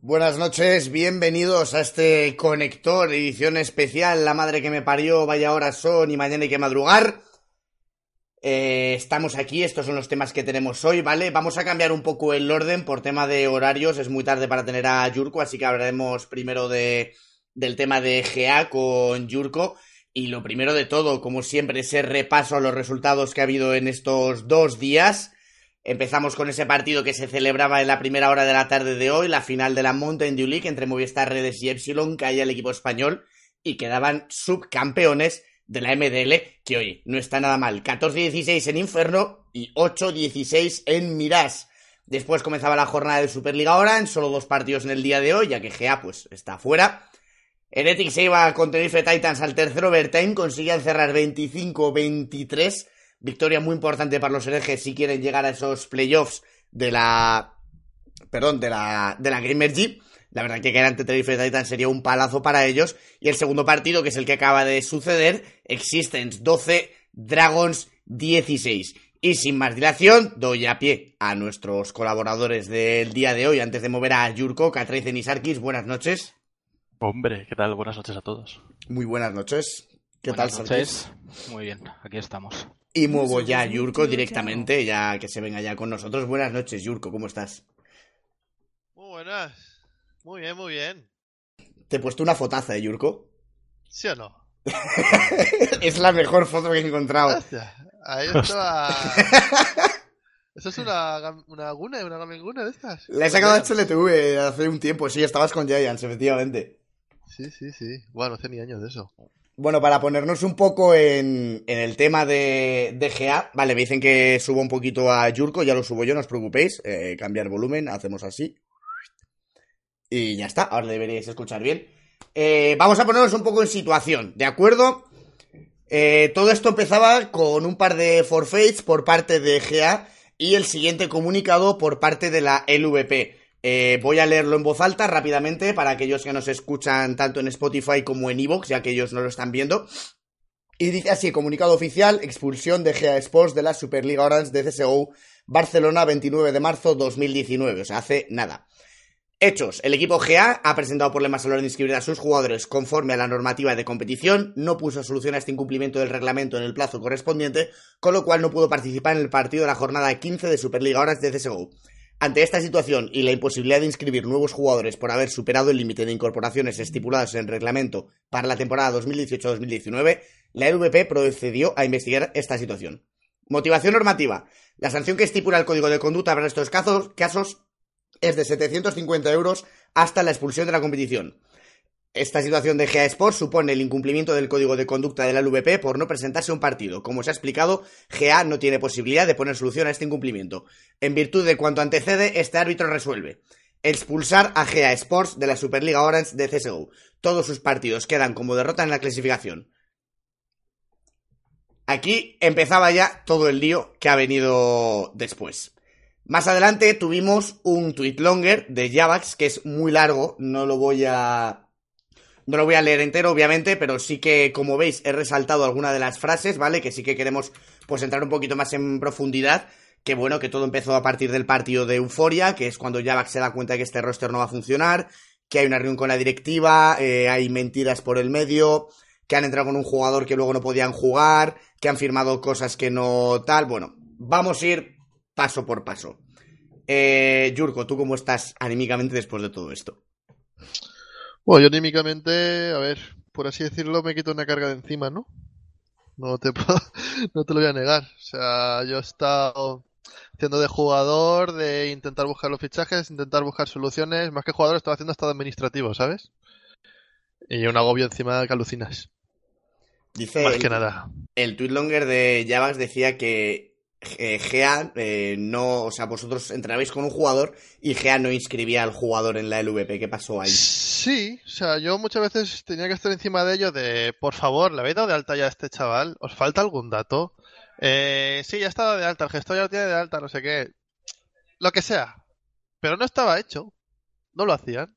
Buenas noches, bienvenidos a este conector, edición especial, la madre que me parió, vaya horas son y mañana hay que madrugar. Eh, estamos aquí, estos son los temas que tenemos hoy, ¿vale? Vamos a cambiar un poco el orden por tema de horarios, es muy tarde para tener a Yurko, así que hablaremos primero de, del tema de GA con Yurko. Y lo primero de todo, como siempre, ese repaso a los resultados que ha habido en estos dos días. Empezamos con ese partido que se celebraba en la primera hora de la tarde de hoy, la final de la Mountain Dew League entre Movistar Redes y Epsilon, caía el equipo español y quedaban subcampeones de la MDL, que hoy no está nada mal. 14-16 en Inferno y 8-16 en Mirage. Después comenzaba la jornada de Superliga Orange, solo dos partidos en el día de hoy, ya que GA pues está fuera. Heretic se iba con Tenerife Titans al tercer overtime, consiguen cerrar 25-23. Victoria muy importante para los herejes si quieren llegar a esos playoffs de la. Perdón, de la, de la Gamer G. La verdad que caer ante Tenerife Titans sería un palazo para ellos. Y el segundo partido, que es el que acaba de suceder, Existence 12, Dragons 16. Y sin más dilación, doy a pie a nuestros colaboradores del día de hoy, antes de mover a Yurko, Katraizen y Sarkis. Buenas noches. Hombre, ¿qué tal? Buenas noches a todos. Muy buenas noches. ¿Qué buenas tal, noches. Muy bien, aquí estamos. Y muevo ya a Yurko directamente, ya que se venga ya con nosotros. Buenas noches, Yurko, ¿cómo estás? Muy buenas. Muy bien, muy bien. Te he puesto una fotaza, ¿eh, Yurko? ¿Sí o no? es la mejor foto que he encontrado. Hostia, ahí estaba... ¿Eso es una, una guna, una gamenguna de estas? La he sacado a HLTV hace un tiempo, sí, estabas con Giants, efectivamente. Sí, sí, sí. Bueno, hace ni años de eso. Bueno, para ponernos un poco en, el tema de, de, GA, vale, me dicen que subo un poquito a Yurko, ya lo subo yo, no os preocupéis, eh, cambiar volumen, hacemos así. Y ya está, ahora deberíais escuchar bien. Eh, vamos a ponernos un poco en situación, ¿de acuerdo? Eh, todo esto empezaba con un par de forfaits por parte de GA y el siguiente comunicado por parte de la LVP. Eh, voy a leerlo en voz alta rápidamente para aquellos que nos escuchan tanto en Spotify como en Evox, ya que ellos no lo están viendo. Y dice así, comunicado oficial, expulsión de GA Sports de la Superliga Orange de CSGO Barcelona 29 de marzo 2019, o sea, hace nada. Hechos. El equipo GA ha presentado problemas a la hora de inscribir a sus jugadores conforme a la normativa de competición, no puso solución a este incumplimiento del reglamento en el plazo correspondiente, con lo cual no pudo participar en el partido de la jornada 15 de Superliga Horas de CSGO. Ante esta situación y la imposibilidad de inscribir nuevos jugadores por haber superado el límite de incorporaciones estipuladas en el reglamento para la temporada 2018-2019, la LVP procedió a investigar esta situación. Motivación normativa. La sanción que estipula el Código de Conducta para estos casos, casos es de 750 euros hasta la expulsión de la competición. Esta situación de GA Sports supone el incumplimiento del código de conducta de la LVP por no presentarse a un partido. Como se ha explicado, GA no tiene posibilidad de poner solución a este incumplimiento. En virtud de cuanto antecede, este árbitro resuelve. Expulsar a GA Sports de la Superliga Orange de CSGO. Todos sus partidos quedan como derrota en la clasificación. Aquí empezaba ya todo el lío que ha venido después. Más adelante tuvimos un tweet longer de Javax, que es muy largo, no lo voy a... No lo voy a leer entero, obviamente, pero sí que, como veis, he resaltado alguna de las frases, ¿vale? Que sí que queremos, pues, entrar un poquito más en profundidad. Que bueno, que todo empezó a partir del partido de Euforia, que es cuando Javax se da cuenta de que este roster no va a funcionar, que hay una reunión con la directiva, eh, hay mentiras por el medio, que han entrado con un jugador que luego no podían jugar, que han firmado cosas que no tal. Bueno, vamos a ir paso por paso. Eh, Yurko, ¿tú cómo estás anímicamente después de todo esto? Bueno, yo anímicamente, a ver, por así decirlo, me quito una carga de encima, ¿no? No te, puedo, no te lo voy a negar. O sea, yo he estado haciendo de jugador, de intentar buscar los fichajes, intentar buscar soluciones. Más que jugador, estaba haciendo hasta de administrativo, ¿sabes? Y un agobio encima que alucinas. Dice Más el, que nada. El tweet longer de Javax decía que eh, GA eh, no, o sea, vosotros entrenabais con un jugador y GA no inscribía al jugador en la LVP. ¿Qué pasó ahí? Sí, o sea, yo muchas veces tenía que estar encima de ello de, por favor, ¿le habéis dado de alta ya a este chaval? ¿Os falta algún dato? Eh, sí, ya estado de alta, el gestor ya lo tiene de alta, no sé qué. Lo que sea. Pero no estaba hecho. No lo hacían.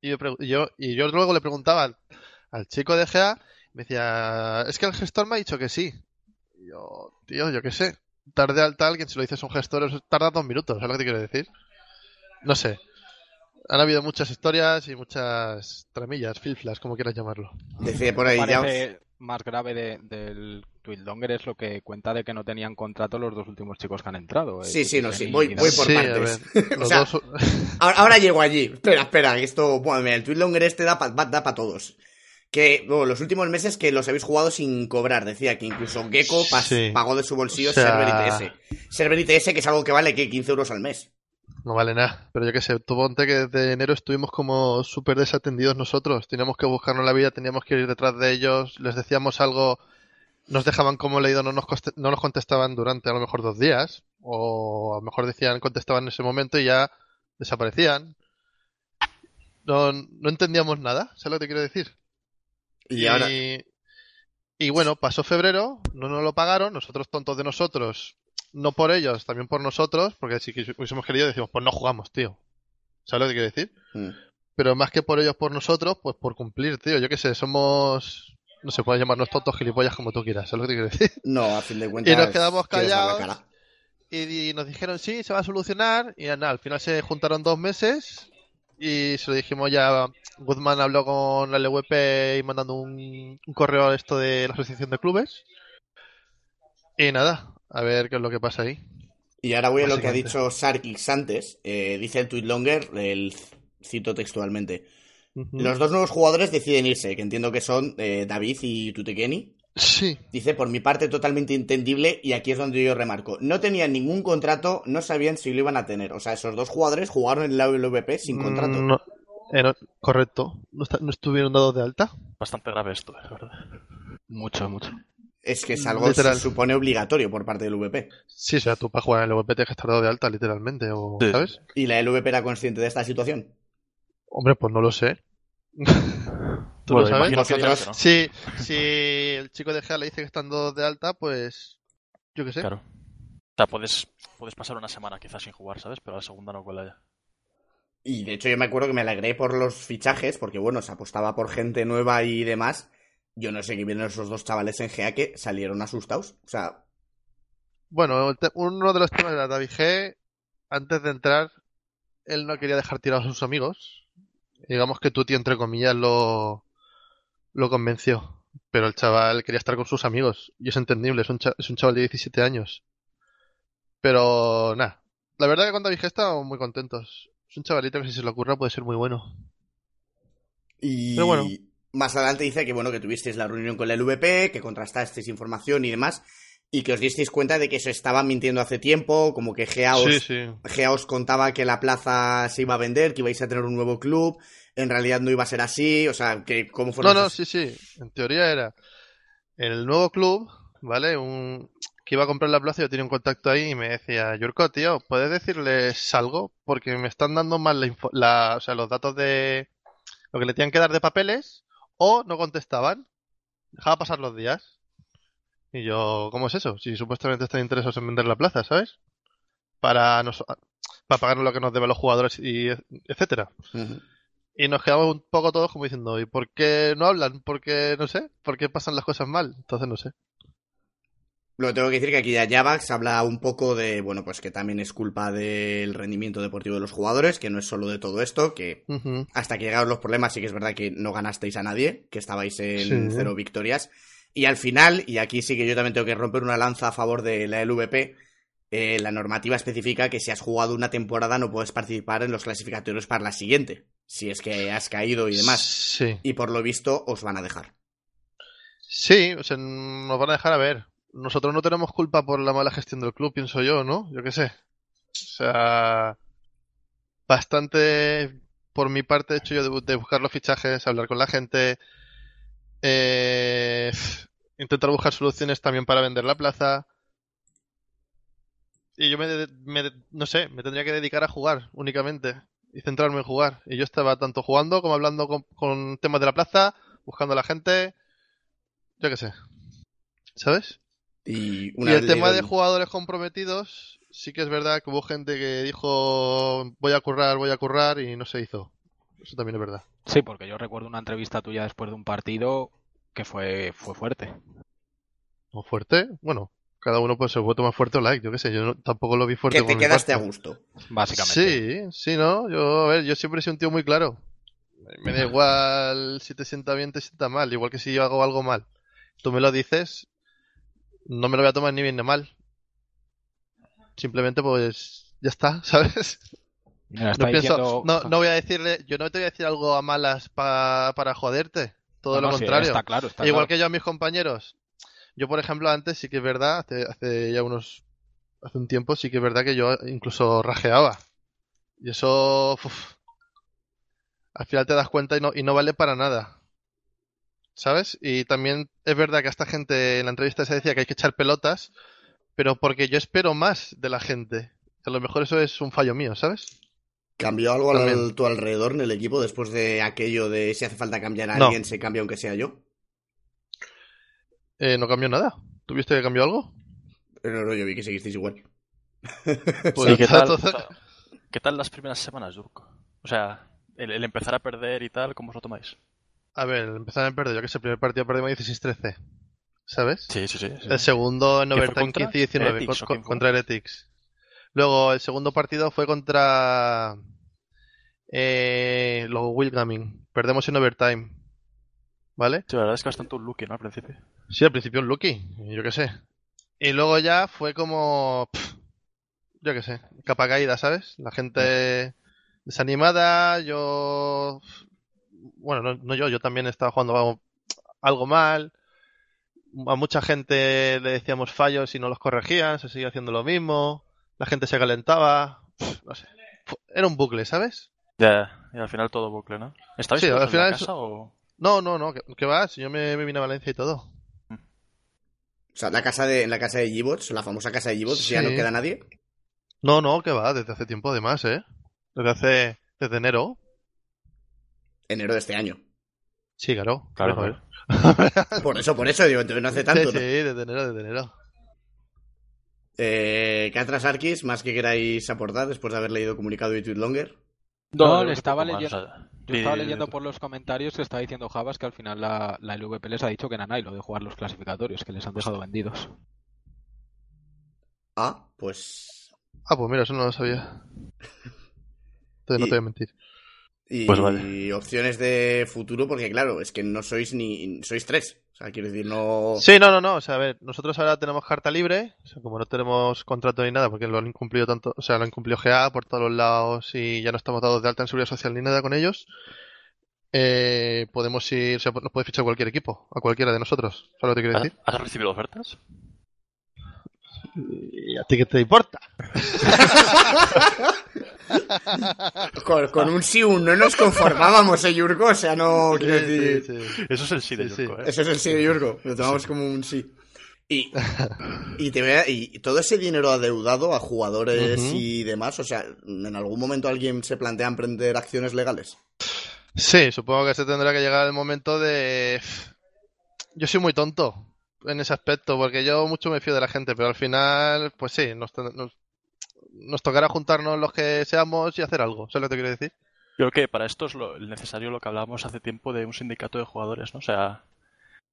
Y yo, y yo luego le preguntaba al, chico de GA, me decía, es que el gestor me ha dicho que sí. Y yo, tío, yo qué sé tarde al tal, quien se lo dices a un gestor, eso tarda dos minutos, ¿sabes lo que te quiero decir? No sé. han habido muchas historias y muchas tramillas, filflas, como quieras llamarlo. Decide por ahí ya. Parece más grave de- del Twitlonger es lo que cuenta de que no tenían contrato los dos últimos chicos que han entrado. eh, Sí, sí, no, sí, voy- voy por sí, partes. ver, O sea, dos- Ahora, ahora llego allí. Espera, espera, que esto. Bueno, el Twitlonger este da para da pa todos. Que bueno, los últimos meses que los habéis jugado sin cobrar. Decía que incluso Gecko Sí. pagó de su bolsillo O sea- Server ITS. Server ITS, que es algo que vale que 15 euros al mes. No vale nada, pero yo qué sé, tú ponte que desde enero estuvimos como súper desatendidos nosotros, teníamos que buscarnos la vida, teníamos que ir detrás de ellos, les decíamos algo, nos dejaban como leído, no nos, no nos contestaban durante a lo mejor dos días, o a lo mejor decían, contestaban en ese momento y ya desaparecían. No, no entendíamos nada, ¿sabes lo que te quiero decir? Y ahora. y bueno, pasó febrero, no nos lo pagaron, nosotros tontos de nosotros, no por ellos, también por nosotros, porque si hubiésemos querido decimos, pues no jugamos, tío. ¿Sabes lo que quiero decir? Mm. Pero más que por ellos, por nosotros, pues por cumplir, tío. Yo qué sé, somos... No se puede llamarnos tontos gilipollas como tú quieras, ¿sabes lo que te quiero decir? No, a fin de cuentas. Y nos quedamos callados. Y, y nos dijeron, sí, se va a solucionar. Y nada, al final se juntaron dos meses. Y se lo dijimos ya. Guzmán habló con la LWP y mandando un, un correo a esto de la Asociación de Clubes. Y nada, a ver qué es lo que pasa ahí. Y ahora voy a lo que ha dicho Sarkix antes. Eh, dice el Twitlonger, el cito textualmente. Los dos nuevos jugadores deciden irse, que entiendo que son eh, David y Tutekeni. Sí, Dice, por mi parte, totalmente entendible, y aquí es donde yo remarco. No tenían ningún contrato, no sabían si lo iban a tener. O sea, esos dos jugadores jugaron en la LVP sin contrato. Mm, no- eh, correcto. ¿No, está- no estuvieron dados de alta? Bastante grave esto, es verdad. Mucho, mucho. Es que es algo que se supone obligatorio por parte del VP. Sí, o sea, tú para jugar en el LWP tienes que estar dado de alta, literalmente, o, Sí. ¿sabes? ¿Y la LVP era consciente de esta situación? Hombre, pues no lo sé. ¿Tú Bueno, lo sabes? imagino que dirán Vosotros- que no. Si, si el chico de GEA le dice que están dados de alta, pues yo qué sé. Claro. O sea, puedes, puedes pasar una semana quizás sin jugar, ¿sabes? Pero a la segunda no cuela ya. Y de hecho yo me acuerdo que me alegré por los fichajes, porque bueno, se apostaba por gente nueva y demás. Yo no sé qué vieron esos dos chavales en GA que salieron asustados. O sea, Bueno, uno de los temas era David G. Antes de entrar, él no quería dejar tirados a sus amigos. Digamos que Tuti, entre comillas, lo, lo convenció. Pero el chaval quería estar con sus amigos. Y es entendible, es un, cha- es un chaval de 17 años. Pero nada, la verdad que con David G estamos muy contentos. Es un chavalito que si se le ocurra puede ser muy bueno. y Pero bueno. más adelante dice que bueno, que tuvisteis la reunión con la LVP, que contrastasteis información y demás, y que os disteis cuenta de que se estaban mintiendo hace tiempo, como que GA os, Sí, sí. GA os contaba que la plaza se iba a vender, que ibais a tener un nuevo club, en realidad no iba a ser así, o sea, que cómo No, fueron no, esas- sí, sí. En teoría era el nuevo club, ¿vale? Un que iba a comprar la plaza, yo tenía un contacto ahí y me decía, Yurko, tío, ¿puedes decirles algo? Porque me están dando mal la, info- la- o sea, los datos de lo que le tenían que dar de papeles o no contestaban. Dejaba pasar los días. Y yo, ¿cómo es eso? Si supuestamente están interesados en vender la plaza, ¿sabes? Para, nos, para pagarnos lo que nos deben los jugadores y et- etcétera. Y nos quedamos un poco todos como diciendo, ¿y por qué no hablan? ¿Por qué, no sé? ¿Por qué pasan las cosas mal? Entonces no sé. Lo tengo que decir que aquí ya Javax habla un poco de, bueno, pues que también es culpa del rendimiento deportivo de los jugadores, que no es solo de todo esto, que hasta que llegaron los problemas sí que es verdad que no ganasteis a nadie, que estabais en Sí. cero victorias. Y al final, y aquí sí que yo también tengo que romper una lanza a favor de la LVP, eh, la normativa especifica que si has jugado una temporada no puedes participar en los clasificatorios para la siguiente, si es que has caído y demás. Sí. Y por lo visto os van a dejar. Sí, o sea, nos van a dejar a ver. Nosotros no tenemos culpa por la mala gestión del club, pienso yo, ¿no? Yo qué sé. O sea, bastante por mi parte he hecho yo de, de buscar los fichajes, hablar con la gente, eh, intentar buscar soluciones también para vender la plaza. Y yo me, me de- no sé, me tendría que dedicar a jugar únicamente y centrarme en jugar. Y yo estaba tanto jugando como hablando con, con temas de la plaza, buscando a la gente, yo qué sé. ¿Sabes? Y, Y el tema de jugadores comprometidos, sí que es verdad que hubo gente que dijo voy a currar, voy a currar y no se hizo. Eso también es verdad. Sí, porque yo recuerdo una entrevista tuya después de un partido que fue, fue fuerte. ¿O fuerte? Bueno, Cada uno pues se voto más fuerte o like, yo qué sé, yo no- tampoco lo vi fuerte Que por te mi quedaste a gusto. Básicamente. Sí, sí, ¿no? Yo, a ver, yo siempre he sido un tío muy claro. Me da igual si te sienta bien, te sienta mal. Igual que si yo hago algo mal. Tú me lo dices, no me lo voy a tomar ni bien ni mal. Simplemente pues ya está, ¿sabes? No pienso, diciendo- no, no voy a decirle, yo no te voy a decir algo a malas pa- para joderte. Todo No, lo no, sí, contrario. está claro, está Igual claro. que yo a mis compañeros. Yo, por ejemplo, antes sí que es verdad, hace, hace ya unos. Hace un tiempo sí que es verdad que yo incluso rajeaba. Y eso. uf, al final te das cuenta y no, y no vale para nada. ¿Sabes? Y también es verdad que a esta gente en la entrevista se decía que hay que echar pelotas, pero porque yo espero más de la gente. A lo mejor eso es un fallo mío, ¿sabes? ¿Cambió algo al, También. tu alrededor en el equipo después de aquello de si hace falta cambiar a No. alguien, se cambia aunque sea yo? Eh, no cambió nada. ¿Tuviste que cambió algo? Pero no, yo vi que seguisteis igual. Pues ¿Y qué tal, entonces- o sea, ¿qué tal las primeras semanas, Durko? O sea, el, el empezar a perder y tal, ¿cómo os lo tomáis? A ver, empezaron a perder. Yo que sé, el primer partido perdimos 16-13. ¿Sabes? Sí, sí, sí. sí. El segundo en ¿Qué fue overtime contra? 15 y 19 Heretics, con- contra Heretics. Luego el segundo partido fue contra eh, los Wilgaming. Perdemos en overtime. ¿Vale? Sí, la verdad es que bastante un lucky, ¿no? Al principio. Sí, al principio un Lucky, yo qué sé. Y luego ya fue como. yo qué sé, capa caída, ¿sabes? La gente desanimada, yo. Bueno, no, no yo, yo también estaba jugando algo, mal. A mucha gente le decíamos fallos y no los corregían, se seguía haciendo lo mismo. La gente se calentaba. no sé. Era un bucle, ¿sabes? Ya, y al final todo bucle, ¿no? ¿Estabais Sí, al en final es- casa o...? No, no, no, que, que va, si yo me, me vine a Valencia y todo. O sea, la casa de, en la casa de G-Bots, la famosa casa de G-Bots, ya no Sí. queda nadie. No, no, que va, desde hace tiempo además, ¿eh? Desde hace. Desde enero. Enero de este año. Sí, claro. Claro. Por eso, por eso, digo, entonces no hace tanto. sí, ¿no? sí, desde enero, desde enero. Eh, Catras Arkis, más que queráis aportar después de haber leído comunicado de Tweetlonger. No, yo le estaba leyendo- Yo estaba leyendo por los comentarios que estaba diciendo Javas que al final la, la LVP les ha dicho que Nanai lo de jugar los clasificatorios, que les han dejado vendidos. Ah, pues. Ah, pues mira, eso no lo sabía. Entonces no te voy a mentir. Y Pues vale. opciones de futuro, porque claro, es que no sois ni. Sois tres. O sea, quiero decir, no. Sí, no, no, no. O sea, a ver, nosotros ahora tenemos carta libre. O sea, como no tenemos contrato ni nada, porque lo han incumplido tanto. O sea, lo han incumplido GA por todos los lados y ya no estamos dados de alta en seguridad social ni nada con ellos. Eh, podemos ir, o sea, nos puede fichar cualquier equipo, a cualquiera de nosotros. ¿Sabes lo que te quiero ¿Has, decir? has recibido ofertas? ¿Y a ti qué te importa? Con, con un sí, un no nos conformábamos, ¿eh, Yurko? O sea, no quiero Sí, decir. sí, sí. Eso es el sí de Sí, sí. Yurko, ¿eh? Eso es el sí de Yurko. Lo tomamos como un sí. Y, y, te vea- y todo ese dinero adeudado a jugadores y demás, o sea, ¿en algún momento alguien se plantea emprender acciones legales? Sí, supongo que se tendrá que llegar el momento de... Yo soy muy tonto en ese aspecto, porque yo mucho me fío de la gente, pero al final, pues sí, nos, nos, nos tocará juntarnos los que seamos y hacer algo. ¿Sabes lo que te quiero decir? Yo creo que para esto es lo necesario lo que hablábamos hace tiempo de un sindicato de jugadores, ¿no? O sea,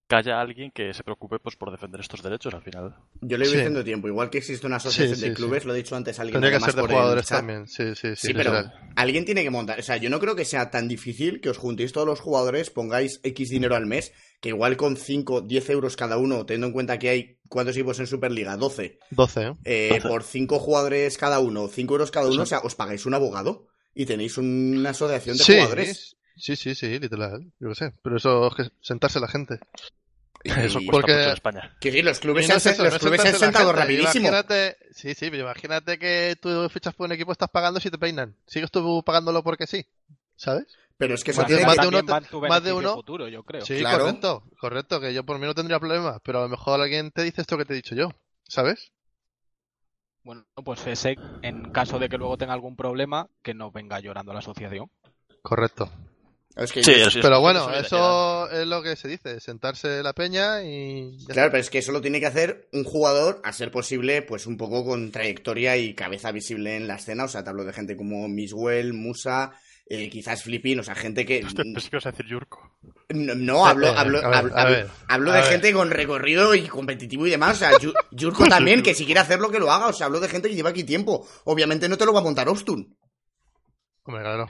que haya alguien que se preocupe pues por defender estos derechos al final. Yo lo he Sí. diciendo tiempo, igual que existe una asociación Sí, de clubes, sí. lo he dicho antes alguien Tendría que ser de por el jugadores chat. también. Sí, sí, sí. Sí, pero literal. alguien tiene que montar. O sea, yo no creo que sea tan difícil que os juntéis todos los jugadores, pongáis X dinero al mes, que igual con 5, 10 euros cada uno, teniendo en cuenta que hay, ¿cuántos equipos en Superliga? 12. 12, ¿eh? Eh, 12. por 5 jugadores cada uno, 5 euros cada uno, Sí. o sea, os pagáis un abogado y tenéis una asociación de Sí, jugadores. sí, sí, sí, literal. Yo lo sé. Pero eso es que sentarse la gente. Eso porque- en España. que sí, los clubes, no han, es eso, los no clubes se han sentado gente. rapidísimo. Imagínate, sí, sí, pero imagínate que tú fichas por un equipo, estás pagando si te peinan. Sigues tú pagándolo porque sí. ¿Sabes? Pero es que eso Más tiene más de uno más de uno- futuro, yo creo. Sí, Claro. correcto, correcto, que yo por mí no tendría problema, pero a lo mejor alguien te dice esto que te he dicho yo, ¿sabes? Bueno, pues ese, en caso de que luego tenga algún problema, que no venga llorando a la asociación. Correcto. Es que Sí, yo- eso- Pero bueno, eso es lo que se dice, sentarse la peña y... Claro, pero es que eso lo tiene que hacer un jugador, a ser posible, pues un poco con trayectoria y cabeza visible en la escena. O sea, te hablo de gente como Miswell, Musa, eh, quizás Flippin, o sea, gente que. Pensé que a decir Yurko. No, no, hablo, Eh, hablo, hablo, hablo- hablo de gente con recorrido y competitivo y demás. O sea, Yu- Yurko también, que si quiere hacerlo, que lo haga. O sea, hablo de gente que lleva aquí tiempo. Obviamente no te lo va a montar Ostun. Hombre, claro.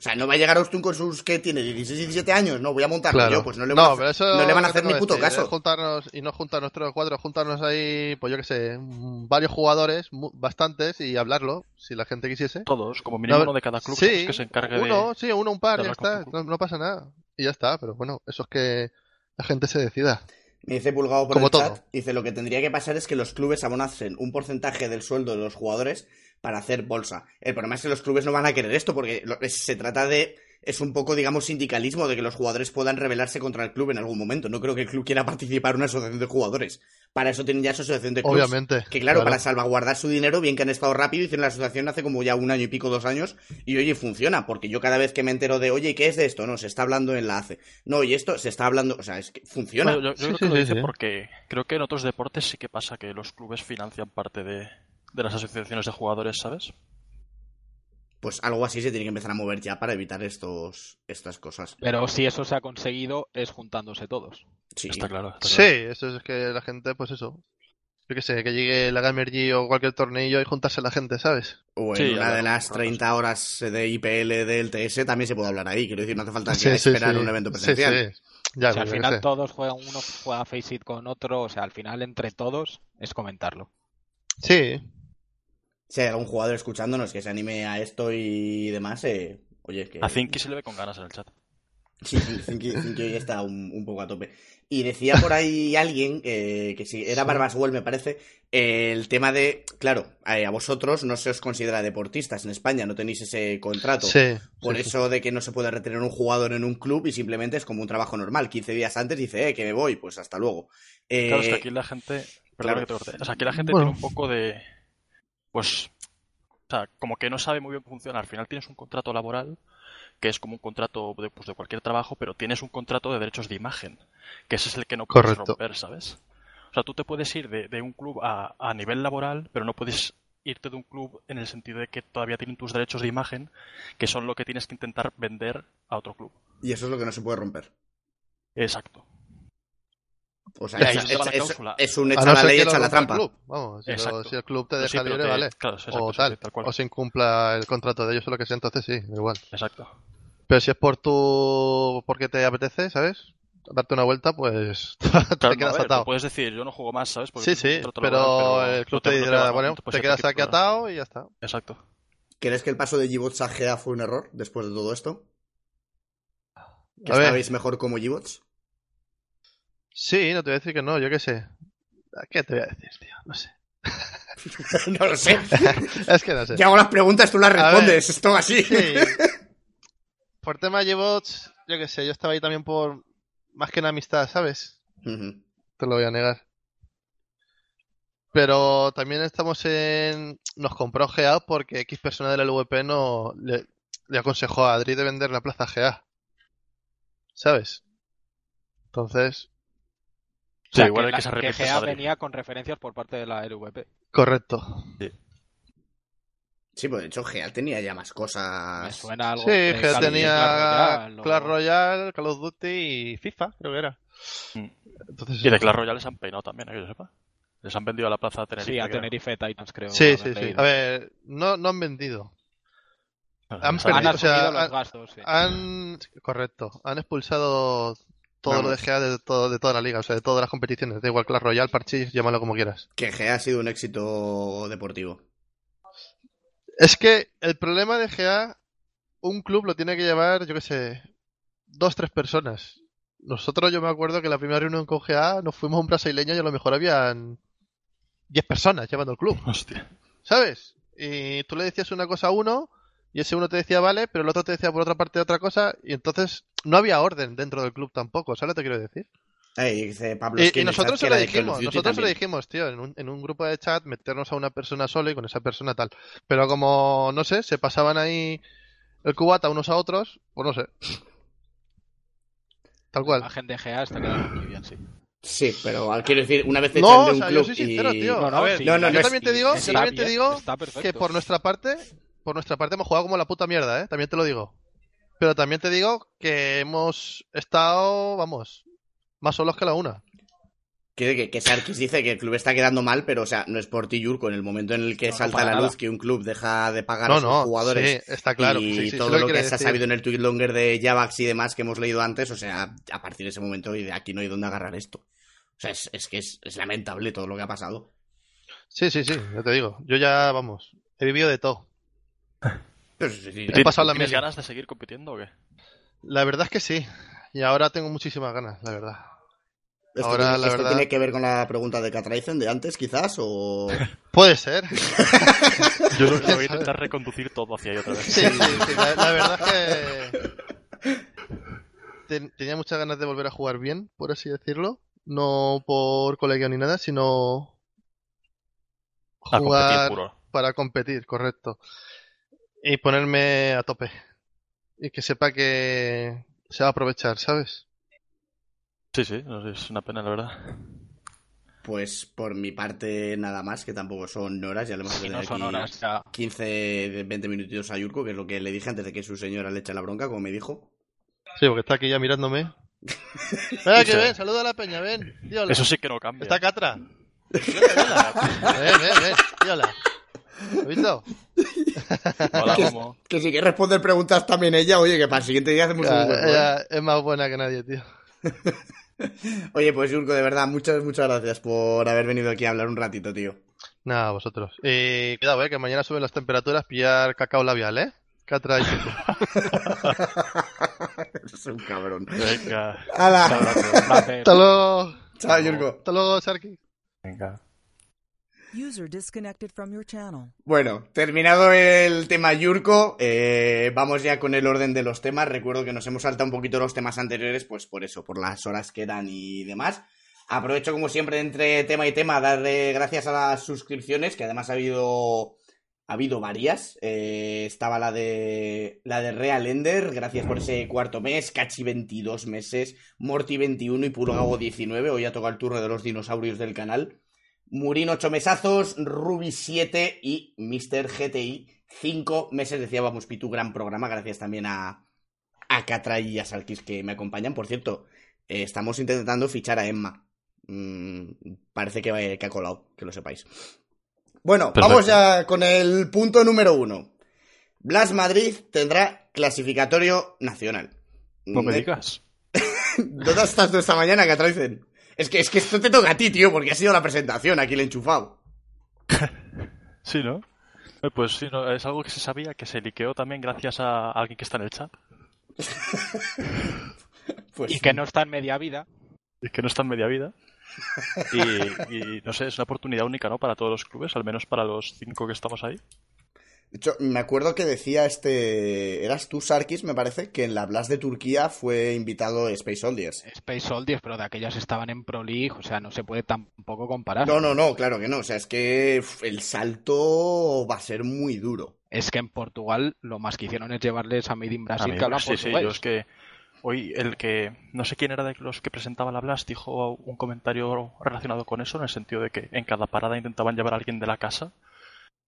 O sea, no va a llegar Ostun con sus, que tiene? 16, 17 años. No, voy a montarlo Claro. yo. Pues no le van, a, pero hacer, eso no le van a ¿qué te hacer ni puto decir? caso. Juntarnos y no juntarnos tres o cuatro, juntarnos ahí, pues yo qué sé, mm, varios jugadores, mu- bastantes, y hablarlo, si la gente quisiese. Todos, como mínimo No, uno de cada club que se encargue de... Uno, sí, uno, un par, de ya está, no, no pasa nada. Y ya está, pero bueno, eso es que la gente se decida. Me dice Pulgado por Como el chat. Dice, lo que tendría que pasar es que los clubes abonasen un porcentaje del sueldo de los jugadores para hacer bolsa. El problema es que los clubes no van a querer esto porque se trata de... Es un poco, digamos, sindicalismo de que los jugadores puedan rebelarse contra el club en algún momento. No creo que el club quiera participar en una asociación de jugadores. Para eso tienen ya su asociación de clubes. Obviamente. Que claro, para salvaguardar su dinero, bien que han estado rápido, hicieron la asociación hace como ya un año y pico, dos años, y oye, funciona, porque yo cada vez que me entero de, oye, ¿qué es de esto? No, se está hablando en la ACE. No, y esto se está hablando, o sea, es que funciona. Bueno, yo, yo Sí, creo sí, que lo dice sí. porque creo que en otros deportes sí que pasa que los clubes financian parte de, de las asociaciones de jugadores, ¿sabes? Pues algo así se tiene que empezar a mover ya para evitar estos, estas cosas. Pero si eso se ha conseguido es juntándose todos. Sí, Está claro. está Sí, claro. eso es que la gente, pues eso. Yo qué sé, que llegue la Gamer G o cualquier tornillo y juntarse la gente, ¿sabes? O en Sí, una de las por 30 horas de IPL del TS también se puede hablar ahí. Quiero decir, no hace falta Sí, que sí, esperar sí. un evento presencial. sí. Ya, o sea, al final sé. todos juegan, uno juega Face It con otro, o sea, al final entre todos es comentarlo. Sí, Si hay algún jugador escuchándonos que se anime a esto y demás, eh, oye, que... A Zinky se le ve con ganas en el chat. Sí, Zinky, Zinky hoy está un, un poco a tope. Y decía por ahí alguien, eh, que sí, era. Barbaswell me parece, eh, el tema de, claro, eh, a vosotros no se os considera deportistas en España, no tenéis ese contrato. sí. Por sí, sí. eso de que no se puede retener un jugador en un club y simplemente es como un trabajo normal. 15 días antes dice, eh, que me voy, pues hasta luego. Eh, Claro, es que aquí la gente. Perdón claro. que te. O sea, aquí la gente Bueno. tiene un poco de. Pues. O sea, como que no sabe muy bien cómo funciona. Al final tienes un contrato laboral, que es como un contrato de, pues, de cualquier trabajo, pero tienes un contrato de derechos de imagen, que ese es el que no puedes Correcto. romper, ¿sabes? O sea, tú te puedes ir de, de un club a, a nivel laboral, pero no puedes irte de un club en el sentido de que todavía tienen tus derechos de imagen, que son lo que tienes que intentar vender a otro club. Y eso es lo que no se puede romper. Exacto. O sea, es, es es- cláusula. es un A echa no la ley, que lo echa la el trampa. club. Vamos, si, lo- si el club te Pero deja sí, pero libre, te- vale. claro, exacto, o sí, tal. sí, tal cual. o se incumpla el contrato de ellos o lo que sea, entonces sí, da igual. Exacto. Pero si es por tu. porque te apetece, ¿sabes? Darte una vuelta, pues. te Claro, quedas ver, atado. puedes decir, yo no juego más, ¿sabes? Sí, Porque sí, contrato pero, laboral, el club no te no dirá, bueno, te ir quedas aquí atado y ya está. Exacto. ¿Crees que el paso de G-Bots a GA fue un error después de todo esto? ¿Que estabais mejor como G-Bots? Sí, no te voy a decir que no, yo qué sé. ¿Qué te voy a decir, tío? No sé. no lo sé. Es que no sé. Yo hago las preguntas, tú las A ver. respondes. Es todo así. Sí. Por tema de bots yo qué sé, yo estaba ahí también por. más que en amistad, ¿sabes? Te lo voy a negar. Pero también estamos en. Nos compró GA porque X persona de la LVP no le, le aconsejó a Adri de vender la plaza GA. ¿Sabes? Entonces, O sea, Sí, igual que, hay que se que arrepiente GA venía con referencias por parte de la LVP. correcto. Sí, pues de hecho GA tenía ya más Me cosas. suena algo. Sí, GA tenía Clash Royale, o- Clash Royale, Call of Duty y FIFA, creo que era. Mm. Entonces, Y de Clash Royale les han peinado también, eh, que yo sepa. Les han vendido a la plaza a Tenerife. Sí, a creo. Tenerife Titans, creo. Sí, sí, sí. A ver, no, no han vendido. Han perdido, Han o sea, asumido los han- gastos, sí. Han, correcto, han expulsado todo lo de. GA de, todo, de toda la liga, o sea, de todas las competiciones. Da igual Clash Royale, Parchís, llámalo como quieras. Que GA ha sido un éxito deportivo. Es que el problema de GA, un club lo tiene que llevar, yo qué sé, dos, tres personas. Nosotros, yo me acuerdo que la primera reunión con GA nos fuimos a un brasileño y a lo mejor habían 10 personas llevando el club, Hostia. ¿sabes? Y tú le decías una cosa a uno y ese uno te decía vale, pero el otro te decía por otra parte otra cosa y entonces no había orden dentro del club tampoco, ¿sabes lo que te quiero decir? Ahí dice Pablo Y, nosotros se lo dijimos, nosotros se lo dijimos, tío, en un, en un grupo de chat meternos a una persona solo y con esa persona tal. Pero como, no sé, se pasaban ahí el cubata unos a otros, pues no sé. Tal La cual. imagen de GA está quedando muy bien, sí. Sí, pero quiero decir, una vez te No, de o un sea, club yo soy sincero, y... tío. No, no, ver, sí, no, no, yo también te digo, también te digo que por nuestra parte, por nuestra parte hemos jugado como la puta mierda, ¿eh? También te lo digo. Pero también te digo que hemos estado, vamos, más solos que la una. Que, que, que Sarkis dice que el club está quedando mal, pero o sea, no es por ti, Yurko. En el momento en el que No, salta la nada. luz que un club deja de pagar No, a sus no, jugadores sí, está claro. y sí, sí, todo lo que se ha sabido en el tweet longer de Javax y demás que hemos leído antes, o sea, a partir de ese momento y de aquí no hay dónde agarrar esto. O sea, es, es que es, es lamentable todo lo que ha pasado. Sí, sí, sí, ya te digo. Yo ya, vamos, he vivido de todo. He pasado la ¿Tienes ganas de seguir compitiendo o qué? La verdad es que sí. Y ahora tengo muchísimas ganas, la verdad. ¿Esto, Ahora, tiene, la esto verdad- tiene que ver con la pregunta de Catraizen de antes, quizás? ¿O Puede ser. Yo creo que ¿Quién voy a intentar reconducir todo hacia ahí otra vez. Sí, sí, sí. La, la verdad es que ten- tenía muchas ganas de volver a jugar bien, por así decirlo. No por colegio ni nada, sino A competir jugar puro. para competir, correcto. Y ponerme a tope. Y que sepa que se va a aprovechar, ¿sabes? Sí, sí, no sé, es una pena, la verdad. pues por mi parte nada más, que tampoco son horas, ya le hemos tenido no son aquí horas, ya. 15, 20 minutitos a Yurko, que es lo que le dije antes de que su señora le eche la bronca, como me dijo. Sí, porque está aquí ya mirándome. Venga, que Sí. ven, saluda a la peña, ven. Di hola. Eso sí que no cambia. Está Catra. Ven, ven, ven, ven, hola. ¿Has visto? Hola, Que- Momo. Que si quieres responder preguntas también ella, oye, que para el siguiente día hacemos un Ya, hueco, ¿eh? es más buena que nadie, tío. Oye, pues Yurko, de verdad, muchas, muchas gracias por haber venido aquí a hablar un ratito, tío. Nada, vosotros. Y cuidado, eh, que mañana suben las temperaturas, pillar cacao labial, ¿eh? Y Chico. es un cabrón. Venga. ¡Hala! Un. Hasta luego. Chao, Yurko. Hasta luego, Sarki. Venga. User disconnected from your channel. Bueno, terminado el tema Yurko, eh, vamos ya con el orden de los temas. Recuerdo que nos hemos saltado un poquito los temas anteriores, pues por eso, por las horas que eran y demás. Aprovecho, como siempre, entre tema y tema, darle gracias a las suscripciones, que además ha habido, ha habido varias. Eh, estaba la de, la de Real Ender, gracias por ese cuarto mes, Cachi 22 meses, Morty 21 y Purgago 19. Hoy ha tocado el turno de los dinosaurios del canal. Murin 8 mesazos, Ruby 7 y Mr. GTI 5 meses. Decía, vamos, Pitu, gran programa. Gracias también a, a Catra y a Salkis que me acompañan. Por cierto, eh, estamos intentando fichar a Emma. Mm, parece que, va- que ha colado, que lo sepáis. Bueno, Perfecto. vamos ya con el punto número uno. Blas Madrid tendrá clasificatorio nacional. No me digas. ¿Dónde estás tú esta mañana, Catraizen? Es que, es que esto te toca a ti, tío, porque ha sido la presentación, aquí le he enchufado. Sí, ¿no? Eh, Pues sí, no, es algo que se sabía, que se liqueó también gracias a alguien que está en el chat. Pues Y que no está en media vida. Y que no está en media vida. Y, y, no sé, es una oportunidad única, ¿no? Para todos los clubes, al menos para los cinco que estamos ahí. De hecho, me acuerdo que decía este. Eras tú, Sarkis, me parece, que en la Blast de Turquía fue invitado Space Soldiers. Space Soldiers, pero de aquellas estaban en Pro League, o sea, no se puede tampoco comparar. No, no, no, claro que no. O sea, es que el salto va a ser muy duro. Es que en Portugal lo más que hicieron es llevarles a Made in Brasil A que hablan sí, sí, yo es que hoy el que, no sé quién era de los que presentaba la Blast, dijo un comentario relacionado con eso, en el sentido de que en cada parada intentaban llevar a alguien de la casa,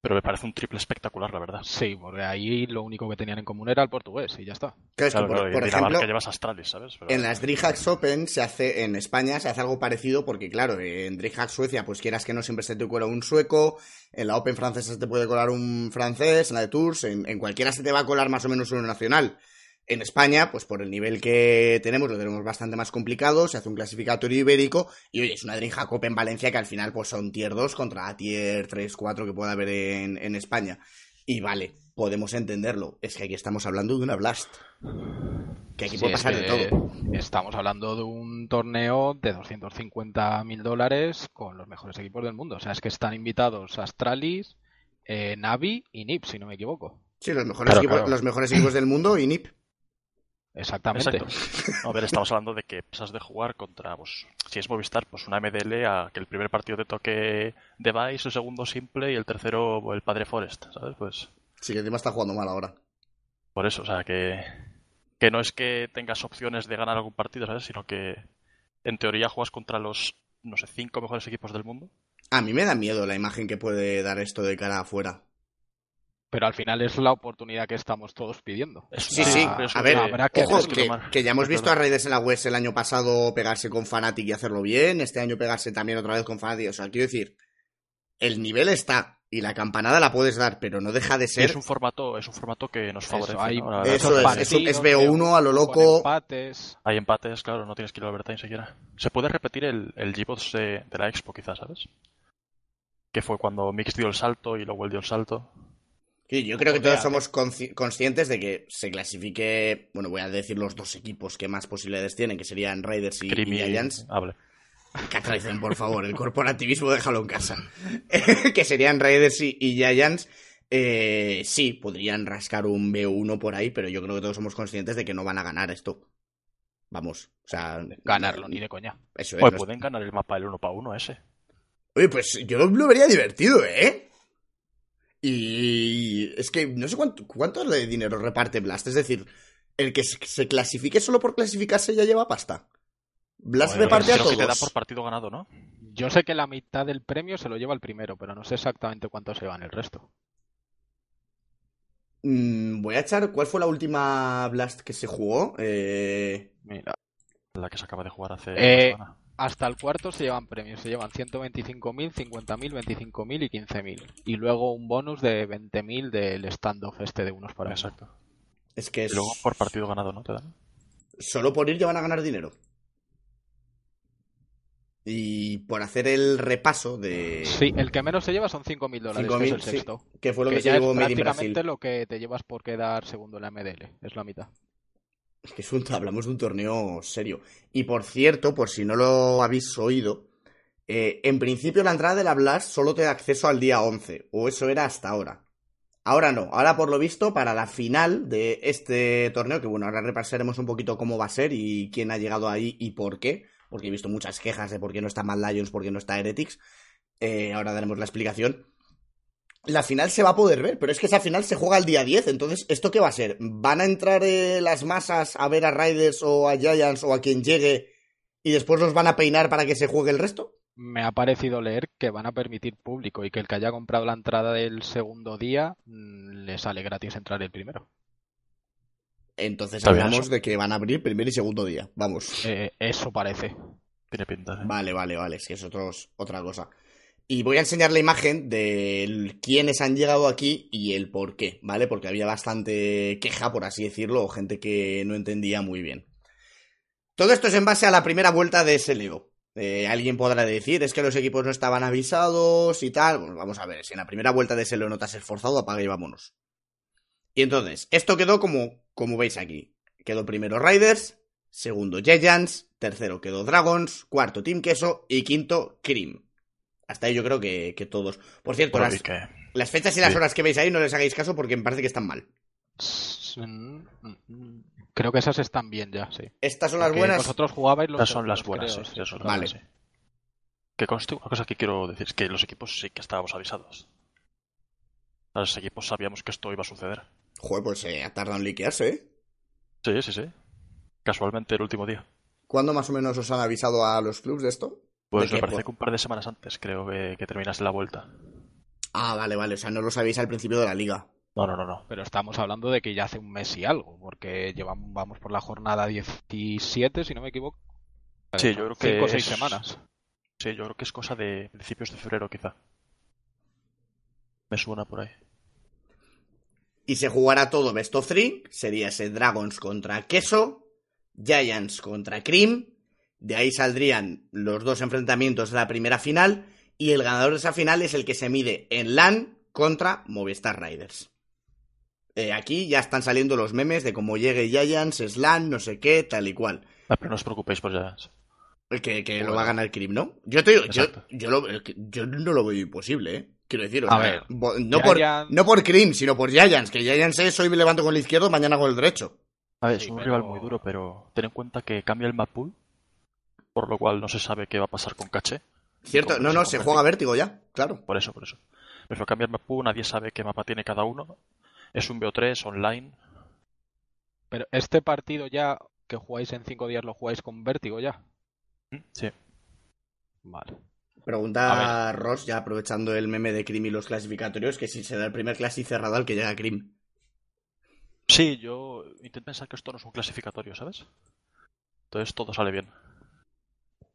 pero me parece un triple espectacular, la verdad. Sí, porque ahí lo único que tenían en común era el portugués y ya está. Claro, es que, Claro, por, por la ejemplo, llevas Astralis, ¿sabes? Pero- en las DreamHacks Open se hace, en España se hace algo parecido porque, claro, en DreamHacks Suecia, pues quieras que no siempre se te cuela un sueco, en la Open francesa se te puede colar un francés, en la de Tours, en, en cualquiera se te va a colar más o menos uno nacional. En España, pues por el nivel que tenemos, lo tenemos bastante más complicado, se hace un clasificatorio ibérico y oye, es una DreamHack Open Valencia que al final pues son tier 2 contra tier 3, 4 que pueda haber en, en España. Y vale, podemos entenderlo, es que aquí estamos hablando de una Blast. Que aquí Sí, puede es pasar de todo. Estamos hablando de un torneo de 250 mil dólares con los mejores equipos del mundo. O sea, es que están invitados Astralis, eh, Navi y NIP, si no me equivoco. Sí, los mejores, Claro, equipos, claro. los mejores equipos del mundo y NIP. Exactamente. Exacto. A ver, estamos hablando de que pasas de jugar contra, pues, si es Movistar, pues una MDL a que el primer partido te toque Device, el segundo simple y el tercero el Padre Forest, ¿sabes? Pues Sí, que encima está jugando mal ahora. por eso, o sea, que, que no es que tengas opciones de ganar algún partido, ¿sabes? Sino que en teoría juegas contra los, no sé, cinco mejores equipos del mundo. A mí me da miedo la imagen que puede dar esto de cara afuera. Pero al final es la oportunidad que estamos todos pidiendo. Sí, sí, a ver, habrá que ojo, que, que ya hemos visto a. Raiders en la West el año pasado pegarse con Fnatic y hacerlo bien, este año pegarse también otra vez con Fnatic, o sea, quiero decir, el nivel está y la campanada la puedes dar, pero no deja de ser... es un formato, es un formato que nos Eso, favorece. hay ¿no? La verdad. Eso es, es, es de BO1 a lo loco. empates. Hay empates, claro, no tienes que ir al overtime siquiera. Se puede repetir el, el G-Bots de, de la Expo, quizás, ¿sabes? Que fue cuando Mix dio el salto y luego él dio el salto. Sí, yo creo que todos somos consci- conscientes de que se clasifique, bueno, voy a decir los dos equipos que más posibilidades tienen, que serían Raiders y, y Giants. hable. Catraicen, por favor, el corporativismo déjalo en casa. que serían Raiders y, y Giants. Eh, sí, podrían rascar un B1 por ahí, pero yo creo que todos somos conscientes de que no van a ganar esto. Vamos, o sea... Ganarlo, ni de coña. Eso es. Oye, no es- pueden ganar el mapa el uno para uno ese. Oye, pues yo lo vería divertido, ¿eh? Y es que no sé cuánto, cuánto de dinero reparte Blast. Es decir, el que se, clasifique solo por clasificarse ya lleva pasta. Blast Joder, reparte a que te da todos. por partido ganado, ¿no? Yo sé que la mitad del premio se lo lleva el primero, pero no sé exactamente cuánto se van el resto. Mm, voy a echar. ¿Cuál fue la última Blast que se jugó? Eh, Mira, La que se acaba de jugar hace Eh, una semana. Hasta el cuarto se llevan premios, se llevan 125.000, 50.000, 25.000 y 15.000. Y luego un bonus de 20.000 del standoff este de unos para uno. Exacto. es que Y es, luego por partido ganado, ¿no? Te dan. solo por ir ya van a ganar dinero. Y por hacer el repaso de. Sí, el que menos se lleva son 5.000 dólares, que es 5.000, el sí, sexto. que fue lo que, que se es llevó in prácticamente Brasil. lo que te llevas por quedar segundo en la MDL, es la mitad. Es que es un, hablamos de un torneo serio. Y por cierto, por si no lo habéis oído, eh, en principio la entrada de la Blast solo te da acceso al día 11, o eso era hasta ahora. Ahora no, ahora por lo visto para la final de este torneo, que bueno, ahora repasaremos un poquito cómo va a ser y quién ha llegado ahí y por qué, porque he visto muchas quejas de por qué no está Mad Lions, por qué no está Heretics, Eh, ahora daremos la explicación. La final se va a poder ver, pero es que esa final se juega el día 10, entonces, ¿esto qué va a ser? ¿Van a entrar eh, las masas a ver a Raiders o a Giants o a quien llegue y después los van a peinar para que se juegue el resto? Me ha parecido leer que van a permitir público y que el que haya comprado la entrada del segundo día mm, le sale gratis entrar el primero. Entonces hablamos eso. de que van a abrir primer y segundo día, vamos. Eh, eso parece. Tiene pinta. ¿eh? Vale, vale, vale, sí, es otros, otra cosa. Y voy a enseñar la imagen de quiénes han llegado aquí y el por qué, ¿vale? Porque había bastante queja, por así decirlo, o gente que no entendía muy bien. Todo esto es en base a la primera vuelta de SLO. Eh, alguien podrá decir, es que los equipos no estaban avisados y tal. Bueno, vamos a ver, si en la primera vuelta de SLO no te has esforzado, apaga y vámonos. Y entonces, esto quedó como, como veis aquí. Quedó primero Riders, segundo Giants, tercero quedó Dragons, cuarto Team Queso y quinto Cream. Hasta ahí yo creo que, que todos. Por cierto, las, y que- las fechas y las sí. horas que veis ahí no les hagáis caso porque me parece que están mal. Creo que esas están bien ya, sí. Estas son las Porque buenas. Vosotros jugabais los Estas son las buenas, creo, sí, sí. esas son las Vale. buenas. Que conste, una cosa que quiero decir es que los equipos sí que estábamos avisados. Los equipos sabíamos que esto iba a suceder. Joder, pues eh, ha tardado en liquearse, ¿eh? Sí, sí, sí. Casualmente el último día. ¿Cuándo más o menos os han avisado a los clubs de esto? Pues ¿De me parece que un par de semanas antes creo que, que terminase la vuelta. Ah, vale, vale. O sea, no lo sabéis al principio de la liga. No, no, no, no. Pero estamos hablando de que ya hace un mes y algo, porque llevamos, vamos por la jornada 17, si no me equivoco. Sí, yo creo que Cinco o seis es- semanas. Sí, yo creo que es cosa de principios de febrero quizá. Me suena por ahí. Y se jugará todo best of three. Sería ese Dragons contra Queso, Giants contra Cream. De ahí saldrían los dos enfrentamientos de la primera final. Y el ganador de esa final es el que se mide en LAN contra Movistar Riders. Eh, aquí ya están saliendo los memes de cómo llegue Giants, es LAN, no sé qué, tal y cual. Ah, pero no os preocupéis por ya. Que, que lo va a ganar Cream, ¿no? Yo te digo, yo, yo, lo- yo no lo veo imposible, ¿eh? Quiero decir, o A sea, ver, bo- no, por, Giants- no por Cream, sino por Giants, que Giants es hoy me levanto con el izquierdo, mañana con el derecho. A ver, Sí, es un pero- rival muy duro, pero ten en cuenta que cambia el map pool, por lo cual no se sabe qué va a pasar con Caché. Cierto, no, se no, se juega vértigo ya, claro. Por eso, por eso. Pero cambia el map pool, nadie sabe qué mapa tiene cada uno. Es un BO3 online. Pero este partido ya que jugáis en cinco días lo jugáis con vértigo ya. Mm, Sí. Vale. Pregunta a Ross, ya aprovechando el meme de Crim y los clasificatorios, que si será el primer clasi cerrado al que llega Crim. Sí, yo intento pensar que esto no es un clasificatorio, ¿sabes? Entonces todo sale bien.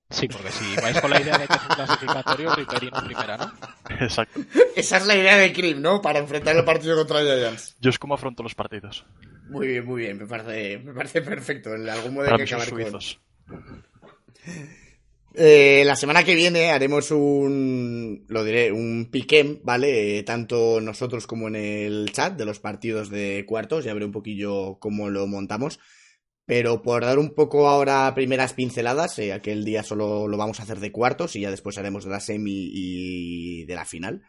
Sí, porque si vais con la idea de que es un clasificatorio, Riperi no primera, ¿no? Exacto. Esa es la idea de Crim, ¿no? Para enfrentar el partido contra Giants. Yo es como afronto los partidos. Muy bien, muy bien. Me parece, me parece perfecto. En algún modo hay que acabar con... suizos. Eh, la semana que viene haremos un, lo diré, un piquem, ¿vale? Eh, tanto nosotros como en el chat de los partidos de cuartos, ya veré un poquillo cómo lo montamos. Pero por dar un poco ahora primeras pinceladas, eh, aquel día solo lo vamos a hacer de cuartos y ya después haremos de la semi y de la final.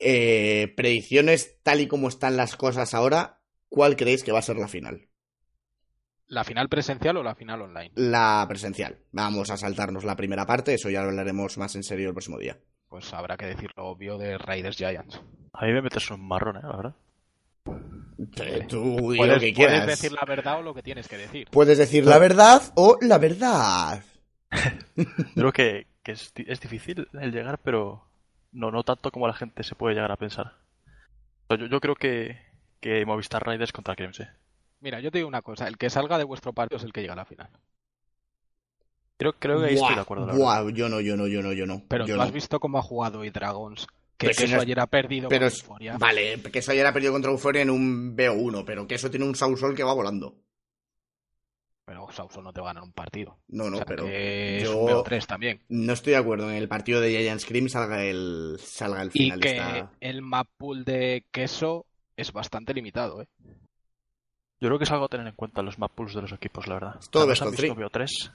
Eh, predicciones tal y como están las cosas ahora, ¿cuál creéis que va a ser la final? ¿La final presencial o la final online? La presencial. Vamos a saltarnos la primera parte, eso ya lo hablaremos más en serio el próximo día. Pues habrá que decir lo obvio de Raiders Giants. A mí me metes un marrón, ¿eh? La verdad. Eh, Tú lo Puedes, que puedes quieras. decir la verdad o lo que tienes que decir. Puedes decir la verdad o la verdad. Creo que, que es, di- es difícil el llegar, pero no, no tanto como la gente se puede llegar a pensar. Yo, yo creo que, que Movistar Raiders contra Crimson. Mira, yo te digo una cosa, el que salga de vuestro partido es el que llega a la final. Creo, creo que ahí estoy de acuerdo. buah, yo no, yo no, yo no, yo no. Pero yo tú no. has visto cómo ha jugado hoy Dragons, que, eso ayer ha perdido Pero con es- Euforia. Vale, que eso ayer ha perdido contra Euphoria en un BO1, pero que eso tiene un Sausol que va volando. Pero Sauso no te va a ganar un partido. No, no, O sea, pero que es yo un BO3 también. no estoy de acuerdo en el partido de Giants Scream salga el salga el Y final. que el map pool de queso es bastante limitado, ¿eh? Yo creo que es algo a tener en cuenta los map pools de los equipos, la verdad. todo Además, han visto three. BO3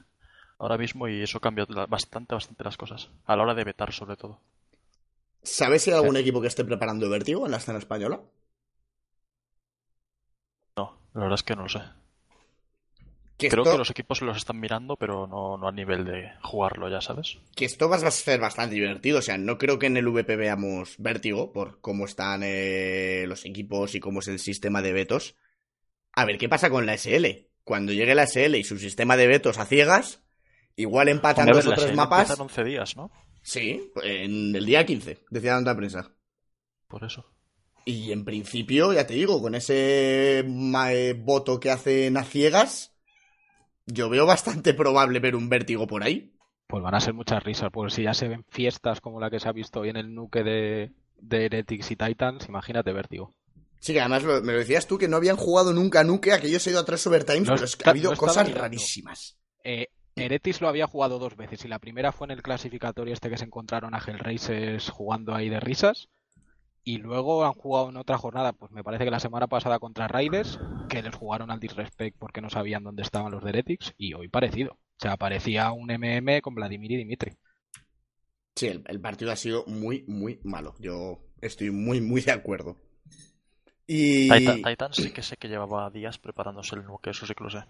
ahora mismo y eso cambia bastante, bastante las cosas. A la hora de vetar, sobre todo. ¿Sabes si hay algún equipo que esté preparando Vértigo en la escena española? No, la verdad es que no lo sé. Que Creo esto, que los equipos los están mirando, pero no, no a nivel de jugarlo ya, ¿sabes? que esto va a ser bastante divertido. O sea, no creo que en el VP veamos Vértigo por cómo están eh, los equipos y cómo es el sistema de vetos. A ver qué pasa con la SL. Cuando llegue la SL y su sistema de vetos a ciegas, igual empatan dos o tres mapas. empieza en 11 días, ¿no? Sí, en el día 15, decía tanta prensa. Por eso. Y en principio, ya te digo, con ese eh, voto que hacen a ciegas, yo veo bastante probable ver un vértigo por ahí. Pues van a ser muchas risas, porque si ya se ven fiestas como la que se ha visto hoy en el nuke de, de Heretics y Titans, imagínate vértigo. Sí, que además lo- me lo decías tú que no habían jugado nunca Nuke, aquellos se ha ido a tres overtimes, No pero es que ha habido no cosas rarísimas. Eh, Heretics lo había jugado dos veces y la primera fue en el clasificatorio este que se encontraron a Hellraisers jugando ahí de risas y luego han jugado en otra jornada, pues me parece que la semana pasada contra Raiders, que les jugaron al disrespect porque no sabían dónde estaban los de Heretics y hoy parecido. O sea, parecía un MM con Vladimir y Dimitri. Sí, el, el partido ha sido muy, muy malo. Yo estoy muy, muy de acuerdo. Y Titan, Titan sí que sé que llevaba días preparándose el nuke, eso sí que lo sé.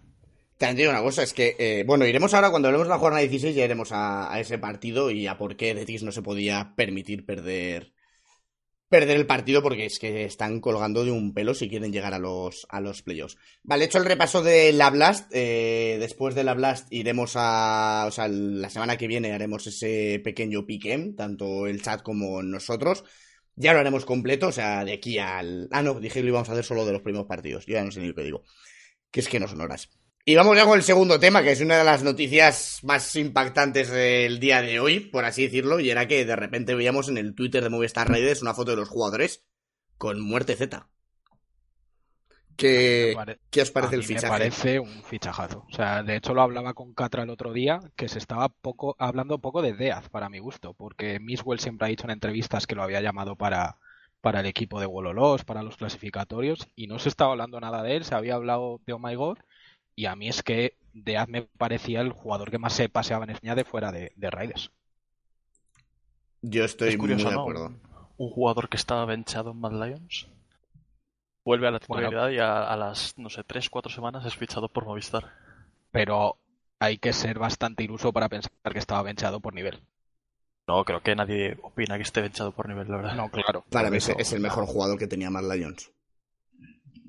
También digo una cosa, es que, eh, bueno, iremos ahora cuando hablemos de la jornada 16, ya iremos a, a ese partido y a por qué Betis no se podía permitir perder perder el partido porque es que están colgando de un pelo si quieren llegar a los, a los playoffs. Vale, hecho el repaso de la Blast, eh, después de la Blast iremos a, o sea, la semana que viene haremos ese pequeño piquem, tanto el chat como nosotros. Ya lo haremos completo, o sea, de aquí al... Ah, no, dije que lo íbamos a hacer solo de los primeros partidos, yo ya no sé ni lo que digo. Que es que no son horas. Y vamos ya con el segundo tema, que es una de las noticias más impactantes del día de hoy, por así decirlo, y era que de repente veíamos en el Twitter de Movistar Raiders una foto de los jugadores con muerte Z. ¿Qué, pare- ¿qué os parece a el fichaje? Me parece un fichajazo. O sea, de hecho lo hablaba con Catra el otro día, que se estaba poco hablando poco de Deaz para mi gusto, porque Miswell siempre ha dicho en entrevistas que lo había llamado para, para el equipo de Wololos, para los clasificatorios, y no se estaba hablando nada de él, se había hablado de Oh My God, y a mí es que Deaz me parecía el jugador que más se paseaba en Esñade fuera de, de Raiders. Yo estoy es curioso, muy de acuerdo. Un, un jugador que estaba benchado en Mad Lions vuelve a la Bueno. titularidad y a, a las, no sé, 3-4 semanas es fichado por Movistar. Pero hay que ser bastante iluso para pensar que estaba benchado por nivel. No, creo que nadie opina que esté benchado por nivel, la verdad. No, claro. Para mí es, eso, es el mejor jugador que tenía Matt Lions.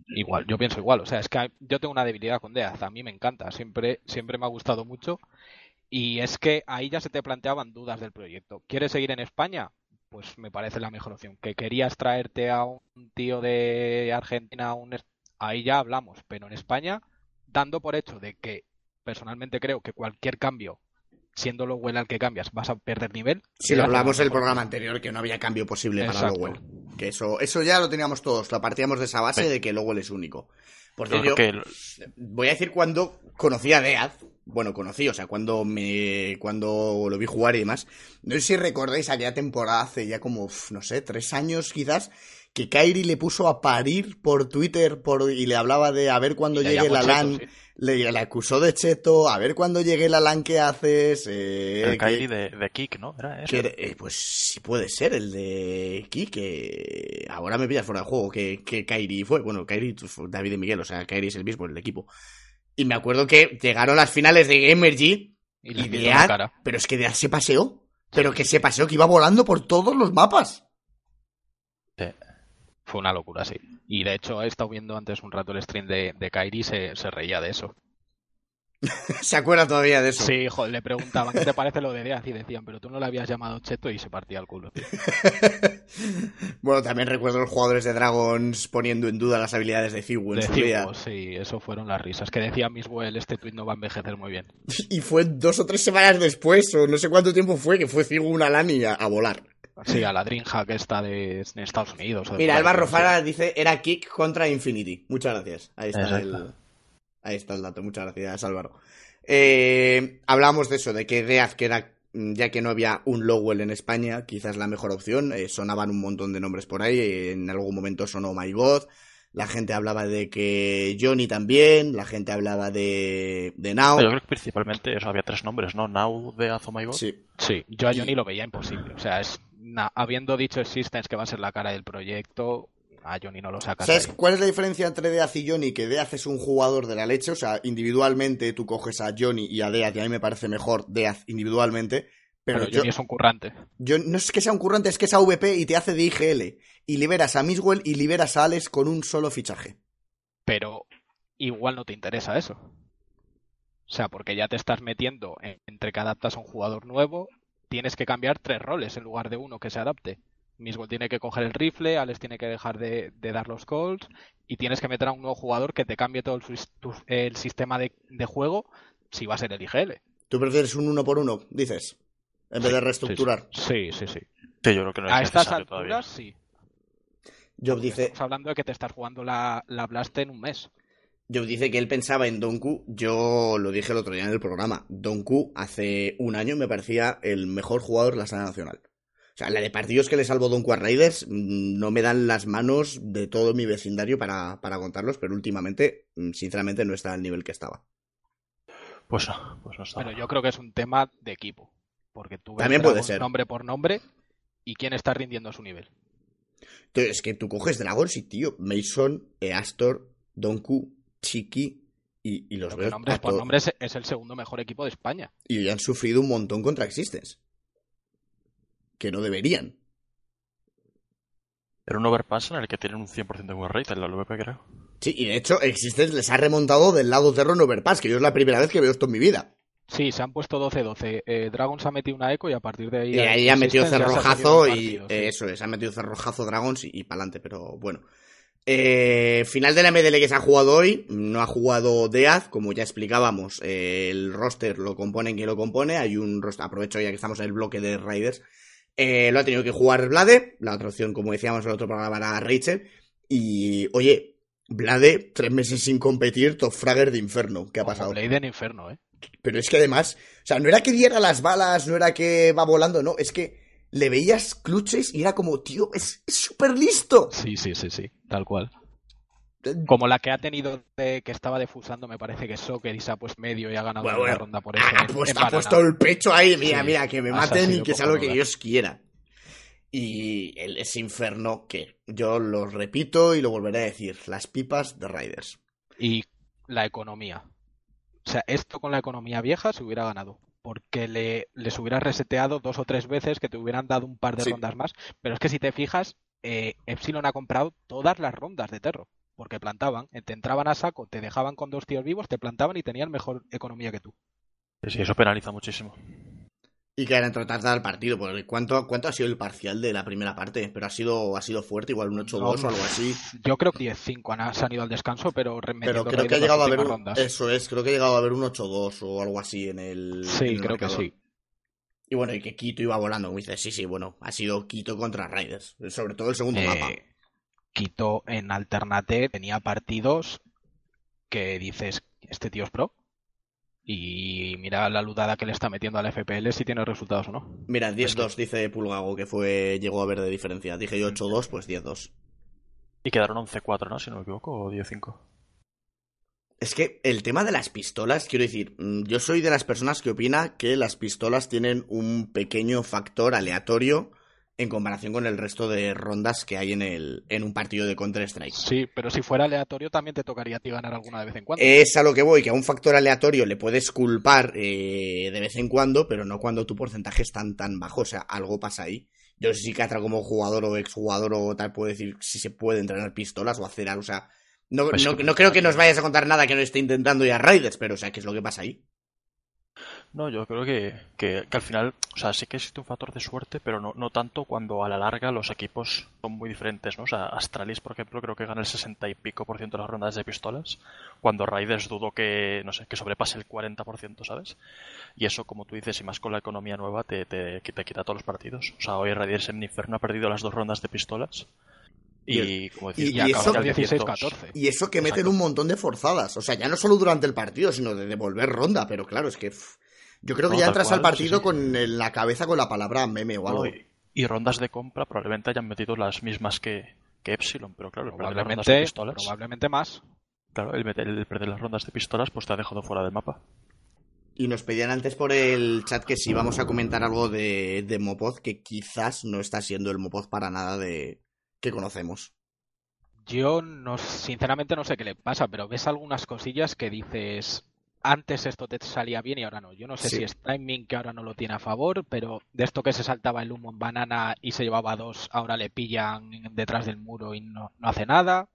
Igual, yo pienso igual. O sea, es que yo tengo una debilidad con Deaz. A mí me encanta. Siempre, siempre me ha gustado mucho. Y es que ahí ya se te planteaban dudas del proyecto. ¿Quieres seguir en España? Pues me parece la mejor opción. Que querías traerte a un tío de Argentina, un... ahí ya hablamos. Pero en España, dando por hecho de que personalmente creo que cualquier cambio, siendo lo bueno al que cambias, vas a perder nivel. Si lo hablamos en el programa anterior, que no había cambio posible para Exacto. Lowell. Que eso, eso ya lo teníamos todos, lo partíamos de esa base Sí. de que Lowell es único. Por Yo que voy a decir cuando conocí a Deaz. Bueno, conocí, o sea, cuando me cuando lo vi jugar y demás. No sé si recordáis aquella temporada hace ya como, no sé, tres años quizás, que Kairi le puso a parir por Twitter por, y le hablaba de a ver cuando llegue la LAN. sí. Le, le acusó de cheto, a ver cuando llegue la LAN que haces. Eh, el que- Kairi de, de Kick, ¿no? Era que, eh, pues sí puede ser el de Ki, que ahora me pillas fuera de juego, que, que Kairi fue. Bueno, Kairi fue David y Miguel, o sea, Kairi es el mismo, el equipo. Y me acuerdo que llegaron las finales de Gamergy, Y y Deaz, cara. pero es que se paseó. Pero que se paseó, que iba volando por todos los mapas. Fue una locura, sí. Y de hecho he estado viendo antes un rato el stream de, de Kairi y se, se reía de eso. se acuerda todavía de eso. Sí, joder, le preguntaban qué te parece lo de Deaz y decían, pero tú no le habías llamado cheto y se partía el culo. tío. bueno, también recuerdo los jugadores de Dragons poniendo en duda las habilidades de Figu en su día. Sí, eso fueron las risas. Que decía Miswell, este tweet no va a envejecer muy bien. Y fue dos o tres semanas después, o no sé cuánto tiempo fue, que fue Figu una LAN y a, a volar. Sí, a la Dreamhack esta de, de Estados Unidos. o Mira, ahí, Álvaro sí. Fara dice, era Kick contra Infinity. Muchas gracias. Ahí está, el, ahí está el dato. Muchas gracias, Álvaro. Eh, hablábamos de eso, de que Deaz, que era, mm, ya que no había un Lowell en España, quizás la mejor opción. Eh, sonaban un montón de nombres por ahí. en algún momento sonó My God. La gente hablaba de que Johnny también. La gente hablaba de, de Now. Yo creo que principalmente eso, había tres nombres, ¿no? Now, Death o My God. Sí. Sí, yo a Johnny lo veía imposible. O sea, es habiendo dicho Existence que va a ser la cara del proyecto, a Johnny no lo sacas. ¿Sabes ahí. cuál es la diferencia entre Deaz y Johnny? Que Deaz es un jugador de la leche, o sea, individualmente tú coges a Johnny y a Deaz, y a mí me parece mejor Deaz individualmente, pero, Pero yo, Johnny es un currante. yo no es que sea un currante, es que es AVP y te hace de IGL, y liberas a Miswell y liberas a Alex con un solo fichaje. pero igual no te interesa eso. O sea, porque ya te estás metiendo en- entre que adaptas a un jugador nuevo, tienes que cambiar tres roles en lugar de uno que se adapte. Mismo tiene que coger el rifle, Alex tiene que dejar de, de dar los calls y tienes que meter a un nuevo jugador que te cambie todo el, sis- tu- el sistema de, de juego si va a ser el IGL. ¿Tú prefieres un uno por uno, dices? En vez de reestructurar. Sí, sí, sí. Sí, yo creo que no es A estas todavía. alturas sí. Job dice, Estamos hablando de que te estás jugando la, la Blast en un mes. Job dice que él pensaba en Donku, yo lo dije el otro día en el programa, Donku hace un año me parecía el mejor jugador de la sala nacional. O sea, la de partidos que le salvó Donku a Raiders mm, no me dan las manos de todo mi vecindario para, para contarlos, pero últimamente, mm, sinceramente, no está al nivel que estaba. Pues no, pues no está. Pero yo creo que es un tema de equipo. Porque tú ves También puede ser. nombre por nombre y quién está rindiendo a su nivel. Entonces, es que tú coges Dragons y, tío, Mason, Eastor, Donku, Chiki y, y los ves nombres por nombres es el segundo mejor equipo de España. y hoy han sufrido un montón contra Existence. Que no deberían. Era un overpass en el que tienen un 100% de win rate en la LVP, creo. Sí, y de hecho, Existence les ha remontado del lado de Ron Overpass, que yo es la primera vez que veo esto en mi vida. Sí, se han puesto 12-12. Eh, Dragons ha metido una eco y a partir de ahí. Y ahí ha metido ya cerrojazo y sí. eh, eso es, ha metido cerrojazo Dragons y, y pa'lante, pero bueno. Eh, final de la MDL que se ha jugado hoy, no ha jugado Deaz, como ya explicábamos, eh, el roster lo compone quien lo compone, hay un roster, aprovecho ya que estamos en el bloque de Raiders, eh, lo ha tenido que jugar Blade, la otra opción, como decíamos en el otro programa, era Rachel, y oye, Blade, tres meses sin competir, top fragger de Inferno, ¿qué ha pasado? Blade en Inferno, ¿eh? Pero es que además, o sea, no era que diera las balas, no era que va volando, no, es que le veías clutches y era como, tío, es súper listo. Sí, sí, sí, sí. Tal cual. Como la que ha tenido de que estaba defusando, me parece que Soccer y se ha puesto medio y ha ganado Bueno, una bueno. ronda por eso. Puesto, en ha puesto el pecho ahí, mira, Sí, mira, que me maten y que sea lo que. Dios quiera. Y el, ese inferno que yo lo repito y lo volveré a decir, las pipas de Riders. Y la economía. O sea, esto con la economía vieja se hubiera ganado. Porque le, les hubiera reseteado dos o tres veces que te hubieran dado un par de Sí. rondas más. Pero es que si te fijas, eh, Epsilon ha comprado todas las rondas de Terro. Porque plantaban, eh, te entraban a saco, te dejaban con dos tíos vivos, te plantaban y tenían mejor economía que tú. Sí, eso penaliza muchísimo. Y que han tratado el partido. Porque ¿cuánto, ¿Cuánto ha sido el parcial de la primera parte? Pero ha sido, ha sido fuerte, igual un 8-2 o algo así. Yo creo que 10-5 han, se han ido al descanso, pero Pero creo que ha llegado a haber un, eso es, creo que ha llegado a haber un 8-2 o algo así en el. en Sí, el creo que sí. Y bueno, y que Quito iba volando, como dices, sí, sí, bueno, ha sido Quito contra Raiders, sobre todo el segundo mapa. Eh, Quito en Alternate tenía partidos que dices, este tío es pro. Y mira la ludada que le está metiendo al FPL si tiene resultados o no. Mira, 10-2 dice Pulgago que fue llegó a ver de diferencia. Dije yo 8-2, pues 10-2. Y quedaron 11-4, ¿no? Si no me equivoco, o 10-5. Es que el tema de las pistolas, quiero decir, mm, yo soy de las personas que opina que las pistolas tienen un pequeño factor aleatorio en comparación con el resto de rondas que hay en el en un partido de Counter-Strike. Sí, pero si fuera aleatorio también te tocaría a ti ganar alguna de vez en cuando. Es a lo que voy, que a un factor aleatorio le puedes culpar eh, de vez en cuando, pero no cuando tu porcentaje es tan tan bajo. O sea, algo pasa ahí. Yo no sé si Catra como jugador o exjugador o tal puede decir si se puede entrenar pistolas o hacer algo. O sea, no, Pues no, no creo que nos vayas a contar nada que no esté intentando ir a Raiders, pero o sea, ¿qué es lo que pasa ahí? No, yo creo que, que, que al final, o sea, sí que existe un factor de suerte, pero no, no tanto cuando a la larga los equipos son muy diferentes, ¿no? O sea, Astralis, por ejemplo, creo que gana el 60 y pico por ciento de las rondas de pistolas, cuando Raiders dudo que, no sé, que sobrepase el 40%, ¿sabes? Y eso, como tú dices, y más con la economía nueva, te, te, te quita todos los partidos. O sea, hoy Raiders en Inferno ha perdido las dos rondas de pistolas. Y, como decís, y- eso- ya el 16-14. Y eso que meten Exacto. un montón de forzadas. O sea, ya no solo durante el partido, sino de devolver ronda. Pero claro, es que pff, yo creo que No, ya entras cual, al partido sí, sí. con el- la cabeza con la palabra meme o algo. ¿no? Y, y rondas de compra probablemente hayan metido las mismas que, que Epsilon, pero claro, el perder las rondas de Probablemente, pistolas, probablemente más. claro, el, meter- el perder las rondas de pistolas pues te ha dejado fuera del mapa. Y nos pedían antes por el chat que si vamos a comentar algo de, de Mopoz, que quizás no está siendo el Mopoz para nada de que conocemos. Yo no, sinceramente no sé qué le pasa, pero ves algunas cosillas que dices, antes esto te salía bien y ahora no. Yo no sé Sí. si es timing que ahora no lo tiene a favor, pero de esto que se saltaba el humo en banana y se llevaba dos, ahora le pillan detrás del muro y no, no hace nada.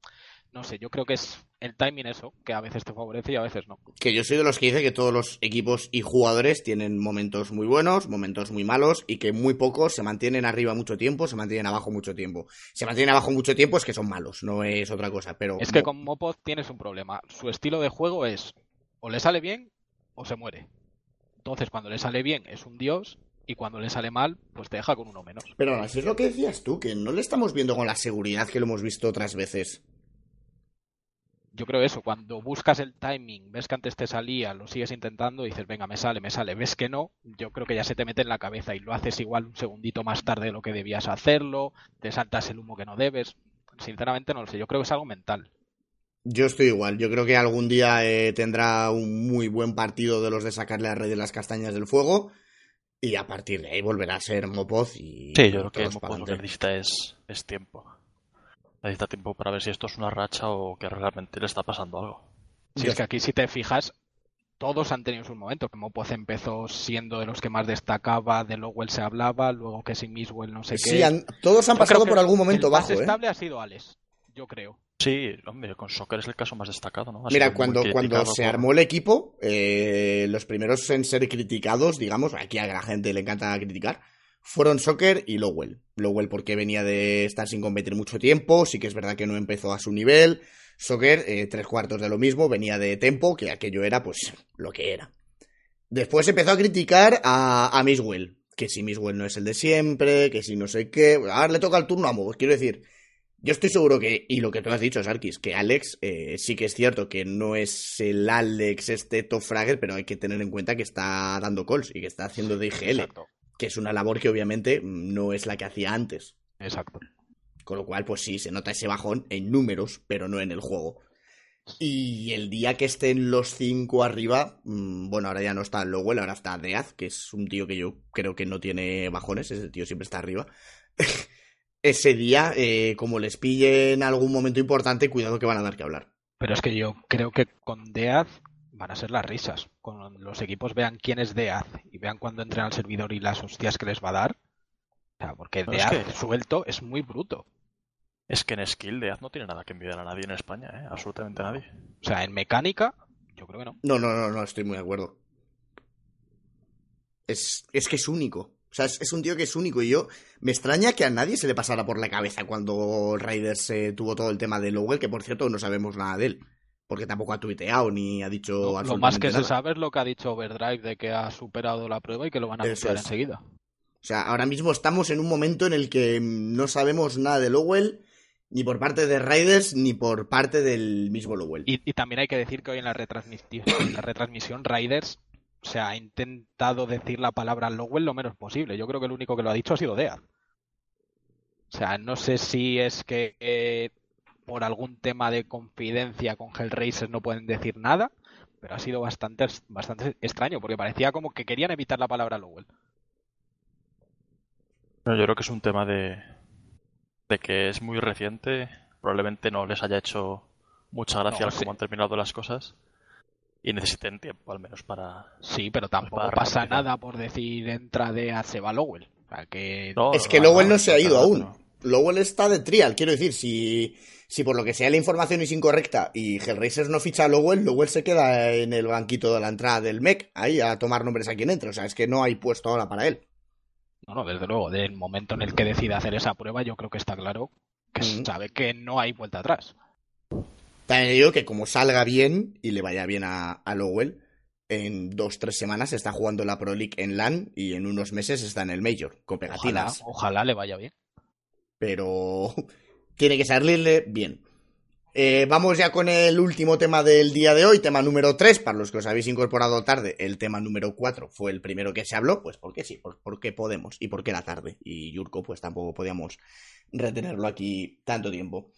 No sé, yo creo que es el timing eso, que a veces te favorece y a veces no. Que yo soy de los que dice que todos los equipos y jugadores tienen momentos muy buenos, momentos muy malos, y que muy pocos se mantienen arriba mucho tiempo, se mantienen abajo mucho tiempo. Se mantienen abajo mucho tiempo es que son malos, no es otra cosa. Pero Es que con Mopod tienes un problema. Su estilo de juego es o le sale bien o se muere. Entonces, cuando le sale bien es un dios y cuando le sale mal, pues te deja con uno menos. Pero aún así es lo que decías tú, que no le estamos viendo con la seguridad que lo hemos visto otras veces. Yo creo eso, cuando buscas el timing, ves que antes te salía, lo sigues intentando y dices, venga, me sale, me sale. Ves que no, yo creo que ya se te mete en la cabeza y lo haces igual un segundito más tarde de lo que debías hacerlo, te saltas el humo que no debes. Sinceramente no lo sé, yo creo que es algo mental. Yo estoy igual, yo creo que algún día eh, tendrá un muy buen partido de los de sacarle a Rey de las castañas del fuego. Y a partir de ahí volverá a ser Mopoz y. Sí, yo creo que Mopoz lo que necesita es, es tiempo. Necesita tiempo para ver si esto es una racha o que realmente le está pasando algo. Si Ya es que aquí si te fijas, todos han tenido sus momentos. Que Mopoz empezó siendo de los que más destacaba, de Lowell se hablaba, luego que sin Miswell no sé Sí, qué. han- todos han Yo pasado por algún momento el bajo, más ¿eh? estable ha sido Alex, yo creo. Sí, hombre, con Soccer es el caso más destacado, ¿no? Ha Mira, cuando, cuando se por- armó el equipo, eh, los primeros en ser criticados, digamos, aquí a la gente le encanta criticar, fueron Soccer y Lowell. Lowell porque venía de estar sin competir mucho tiempo, sí que es verdad que no empezó a su nivel. Soccer, eh, tres cuartos de lo mismo, venía de Tempo, que aquello era pues lo que era. Después empezó a criticar a, a Miswell, que si Miswell no es el de siempre, que si no sé qué. Ahora le toca el turno a Mo. Quiero decir, yo estoy seguro que, y lo que tú has dicho, Sarkis, que Alex eh, sí que es cierto que no es el Alex este top fragger, pero hay que tener en cuenta que está dando calls y que está haciendo de IGL, Exacto, que es una labor que obviamente no es la que hacía antes. exacto. Con lo cual, pues sí, se nota ese bajón en números, pero no en el juego. Y el día que estén los cinco arriba, mm, bueno, ahora ya no está Lowell, ahora está Deaz, que es un tío que yo creo que no tiene bajones, ese tío siempre está arriba. ese día, eh, como les pille en algún momento importante, cuidado que van a dar que hablar. Pero es que yo creo que con Deaz van a ser las risas. Cuando los equipos vean quién es Deaz y vean cuando entren al servidor y las hostias que les va a dar. O sea, porque es Deaz que- suelto es muy bruto. Es que en skill de Az no tiene nada que envidiar a nadie en España, ¿eh? Absolutamente a nadie. O sea, en mecánica, yo creo que no. No, no, no, no, estoy muy de acuerdo. Es, es que es único. O sea, es, es un tío que es único. Y yo me extraña que a nadie se le pasara por la cabeza cuando Raiders eh, tuvo todo el tema de Lowell, que por cierto no sabemos nada de él. Porque tampoco ha tuiteado ni ha dicho Lo, más que se sabe es lo que ha dicho Overdrive de que ha superado la prueba y que lo van a anunciar es. enseguida. O sea, ahora mismo estamos en un momento en el que mm, no sabemos nada de Lowell, ni por parte de Raiders, ni por parte del mismo Lowell. Y, y también hay que decir que hoy en la, retransmisión, en la retransmisión Raiders se ha intentado decir la palabra Lowell lo menos posible. Yo creo que el único que lo ha dicho ha sido Dead. O sea, no sé si es que eh, por algún tema de confidencia con Hellraiser no pueden decir nada, pero ha sido bastante, bastante extraño porque parecía como que querían evitar la palabra Lowell. Bueno, yo creo que es un tema de, de que es muy reciente. Probablemente no les haya hecho mucha gracia No, cómo han terminado las cosas. Y necesiten tiempo, al menos, para. Sí, pero tampoco para pasa nada por decir entra de se va Lowell. O sea, que No, Es que no, Lowell no, no se ha ido aún. no. Lowell está de trial, quiero decir, si, si por lo que sea la información es incorrecta y Hellraiser no ficha a Lowell, Lowell se queda en el banquito de la entrada del MEC, ahí a tomar nombres a quien entre. O sea, es que no hay puesto ahora para él. No, no, desde luego, del momento en el que decida hacer esa prueba, yo creo que está claro que sabe que no hay vuelta atrás. También digo que como salga bien y le vaya bien a, a Lowell, en dos, tres semanas está jugando la Pro League en LAN y en unos meses está en el Major, con Ojalá, pegatinas. ojalá le vaya bien. pero tiene que salirle bien. Eh, vamos ya con el último tema del día de hoy, tema número 3, para los que os habéis incorporado tarde, el tema número 4 fue el primero que se habló, pues porque sí, por- porque podemos y porque era tarde, y Yurko pues tampoco podíamos retenerlo aquí tanto tiempo.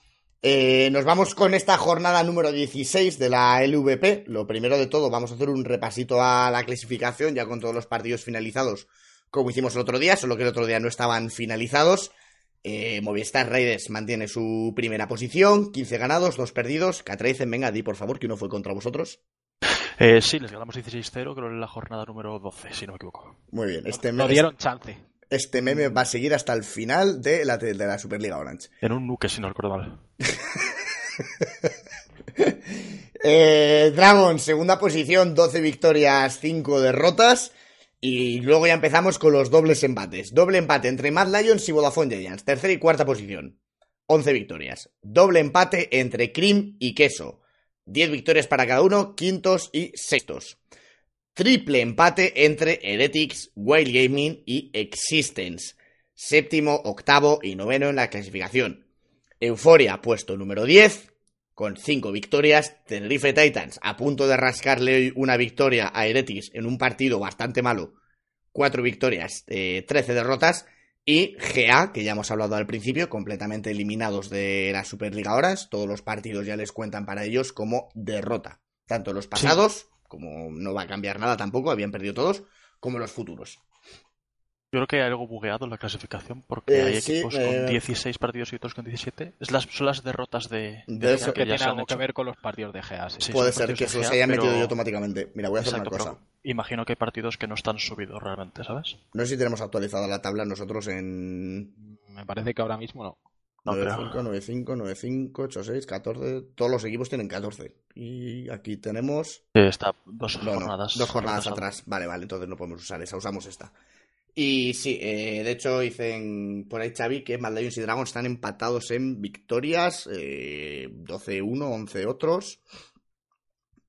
Eh, nos vamos con esta jornada número 16 de la LVP. Lo primero de todo, vamos a hacer un repasito a la clasificación, ya con todos los partidos finalizados, como hicimos el otro día, solo que el otro día no estaban finalizados. Eh, Movistar Raiders mantiene su primera posición, 15 ganados, 2 perdidos. Catra dicen, venga, di por favor que uno fue contra vosotros. Eh, sí, les ganamos 16-0, creo en la jornada número 12, si no me equivoco. Muy bien, este, No me- dieron chance. Este meme va a seguir hasta el final de la, de la Superliga Orange. En un nuke, si no recuerdo mal. Eh, Dragon, segunda posición, 12 victorias, 5 derrotas. Y luego ya empezamos con los dobles empates. Doble empate entre Mad Lions y Vodafone Giants, tercera y cuarta posición. 11 victorias. Doble empate entre Cream y Queso. 10 victorias para cada uno, quintos y sextos. Triple empate entre Heretics, Wild Gaming y Existence. Séptimo, octavo y noveno en la clasificación. Euforia, puesto número 10, con 5 victorias. Tenerife Titans, a punto de rascarle una victoria a Heretics en un partido bastante malo. 4 victorias, eh, 13 derrotas. Y GA, que ya hemos hablado al principio, completamente eliminados de la Superliga Horas. Todos los partidos ya les cuentan para ellos como derrota. Tanto los pasados, como no va a cambiar nada tampoco, habían perdido todos, como los futuros. Yo creo que hay algo bugueado en la clasificación porque Eh, hay sí, equipos eh, con 16 partidos y otros con 17. Es las, son las derrotas de, De eso- que ya tiene se algo que ver con los partidos de GA. sí. Sí, Puede ser que eso GA, se haya metido pero- yo automáticamente. Mira, voy a hacer Exacto, una cosa. imagino que hay partidos que no están subidos realmente, ¿sabes? No sé si tenemos actualizada la tabla nosotros en Me parece que ahora mismo no. No creo. 95, 95, 95, 86, 14. Todos los equipos tienen 14. Y aquí tenemos. Eh, está dos No, no, jornadas. dos jornadas retrasadas. atrás. Vale, vale, entonces no podemos usar esa, usamos esta. Y sí, eh, de hecho dicen por ahí Xavi que Mad Lions y Dragons están empatados en victorias. eh, 12-1, 11 otros.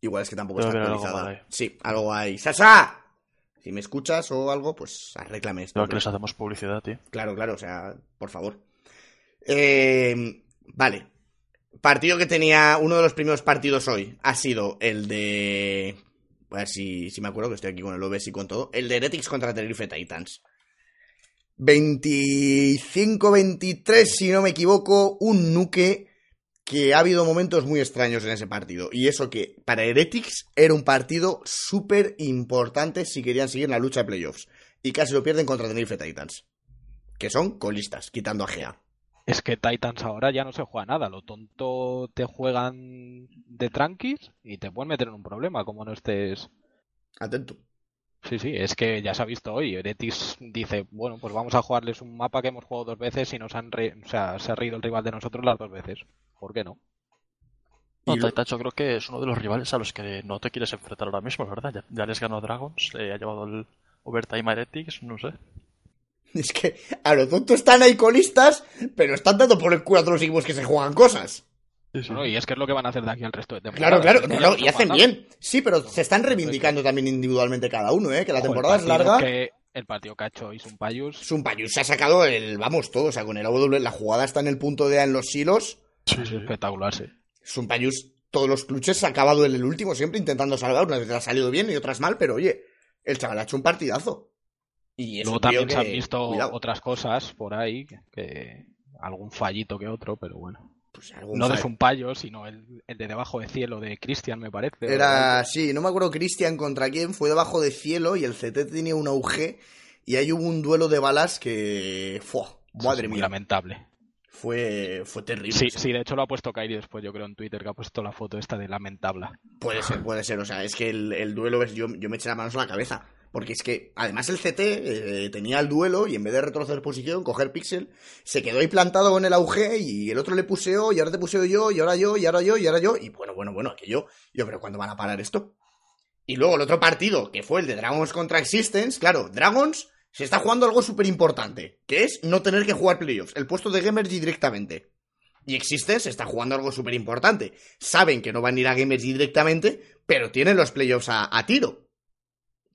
Igual es que tampoco está algo actualizada. Sí, algo hay. ¡Sasa! Si me escuchas o algo, pues arréglame esto. Creo que hombre. les hacemos publicidad, tío. Claro, claro, o sea, por favor. Eh, vale. Partido que tenía. Uno de los primeros partidos hoy ha sido el de. A ver si, si me acuerdo que estoy aquí con el OBS y con todo. El de Heretics contra Tenerife Titans. 25-23, si no me equivoco. Un nuque que ha habido momentos muy extraños en ese partido. Y eso que para Heretics era un partido súper importante si querían seguir en la lucha de playoffs. Y casi lo pierden contra Tenerife Titans. Que son colistas, quitando a GA. Es que Titans ahora ya no se juega nada. Lo tonto te juegan de tranquis y te pueden meter en un problema como no estés. Atento. Sí, sí, es que ya se ha visto hoy. Eretis dice, bueno, pues vamos a jugarles un mapa que hemos jugado dos veces y nos han re- o sea, se ha reído el rival de nosotros las dos veces. ¿Por qué no? No, Titans yo creo que es uno de los rivales a los que no te quieres enfrentar ahora mismo, ¿verdad? Ya, ya les ganó Dragons, eh, ha llevado el, Overtime Heretics, no sé. Es que a lo tonto están ahí colistas, pero están dando por el culo a todos los equipos que se juegan cosas. Sí, sí. No, y es que es lo que van a hacer de aquí al resto de temporada. Claro, claro, no, no, y hacen bien. Sí, pero se están reivindicando también individualmente cada uno, ¿eh? Que la temporada es larga. que- el partido que ha hecho Isun Payus, Sumpayus se ha sacado el, vamos, todo, o sea, con el AW, la jugada está en el punto de A en los silos. Sí, es sí. espectacular, sí. Sumpayus, todos los clutches se ha acabado en el último, siempre intentando salvar. Unas veces ha salido bien y otras mal, pero oye, el chaval ha hecho un partidazo. Y Luego también se han visto cuidado, otras cosas por ahí, que, algún fallito que otro, pero bueno. pues, No de. Sumpayo, sino el, el de debajo de cielo de Christian, me parece. Era, sí, no me acuerdo Cristian contra quién, fue debajo de cielo y el CT tenía un auge y ahí hubo un duelo de balas que... ¡Fua! Eso Madre mía, lamentable. fue, fue terrible. Sí, sí, de hecho lo ha puesto Kairi después, yo creo, en Twitter, que ha puesto la foto esta de lamentable. Puede ser, puede ser. O sea, es que el, el duelo, es, yo, yo me eché las manos a la cabeza. Porque es que, además, el CT eh, tenía el duelo y en vez de retroceder posición, coger pixel, se quedó ahí plantado con el auge y el otro le puseó y ahora te puseo yo y ahora yo y ahora yo y ahora yo. Y bueno, bueno, bueno, aquello. Yo, pero ¿cuándo van a parar esto? Y luego el otro partido, que fue el de Dragons contra Existence. Claro, Dragons se está jugando algo súper importante, que es no tener que jugar playoffs, el puesto de Gamergy directamente. Y Existence está jugando algo súper importante. Saben que no van a ir a Gamergy directamente, pero tienen los playoffs a, a tiro.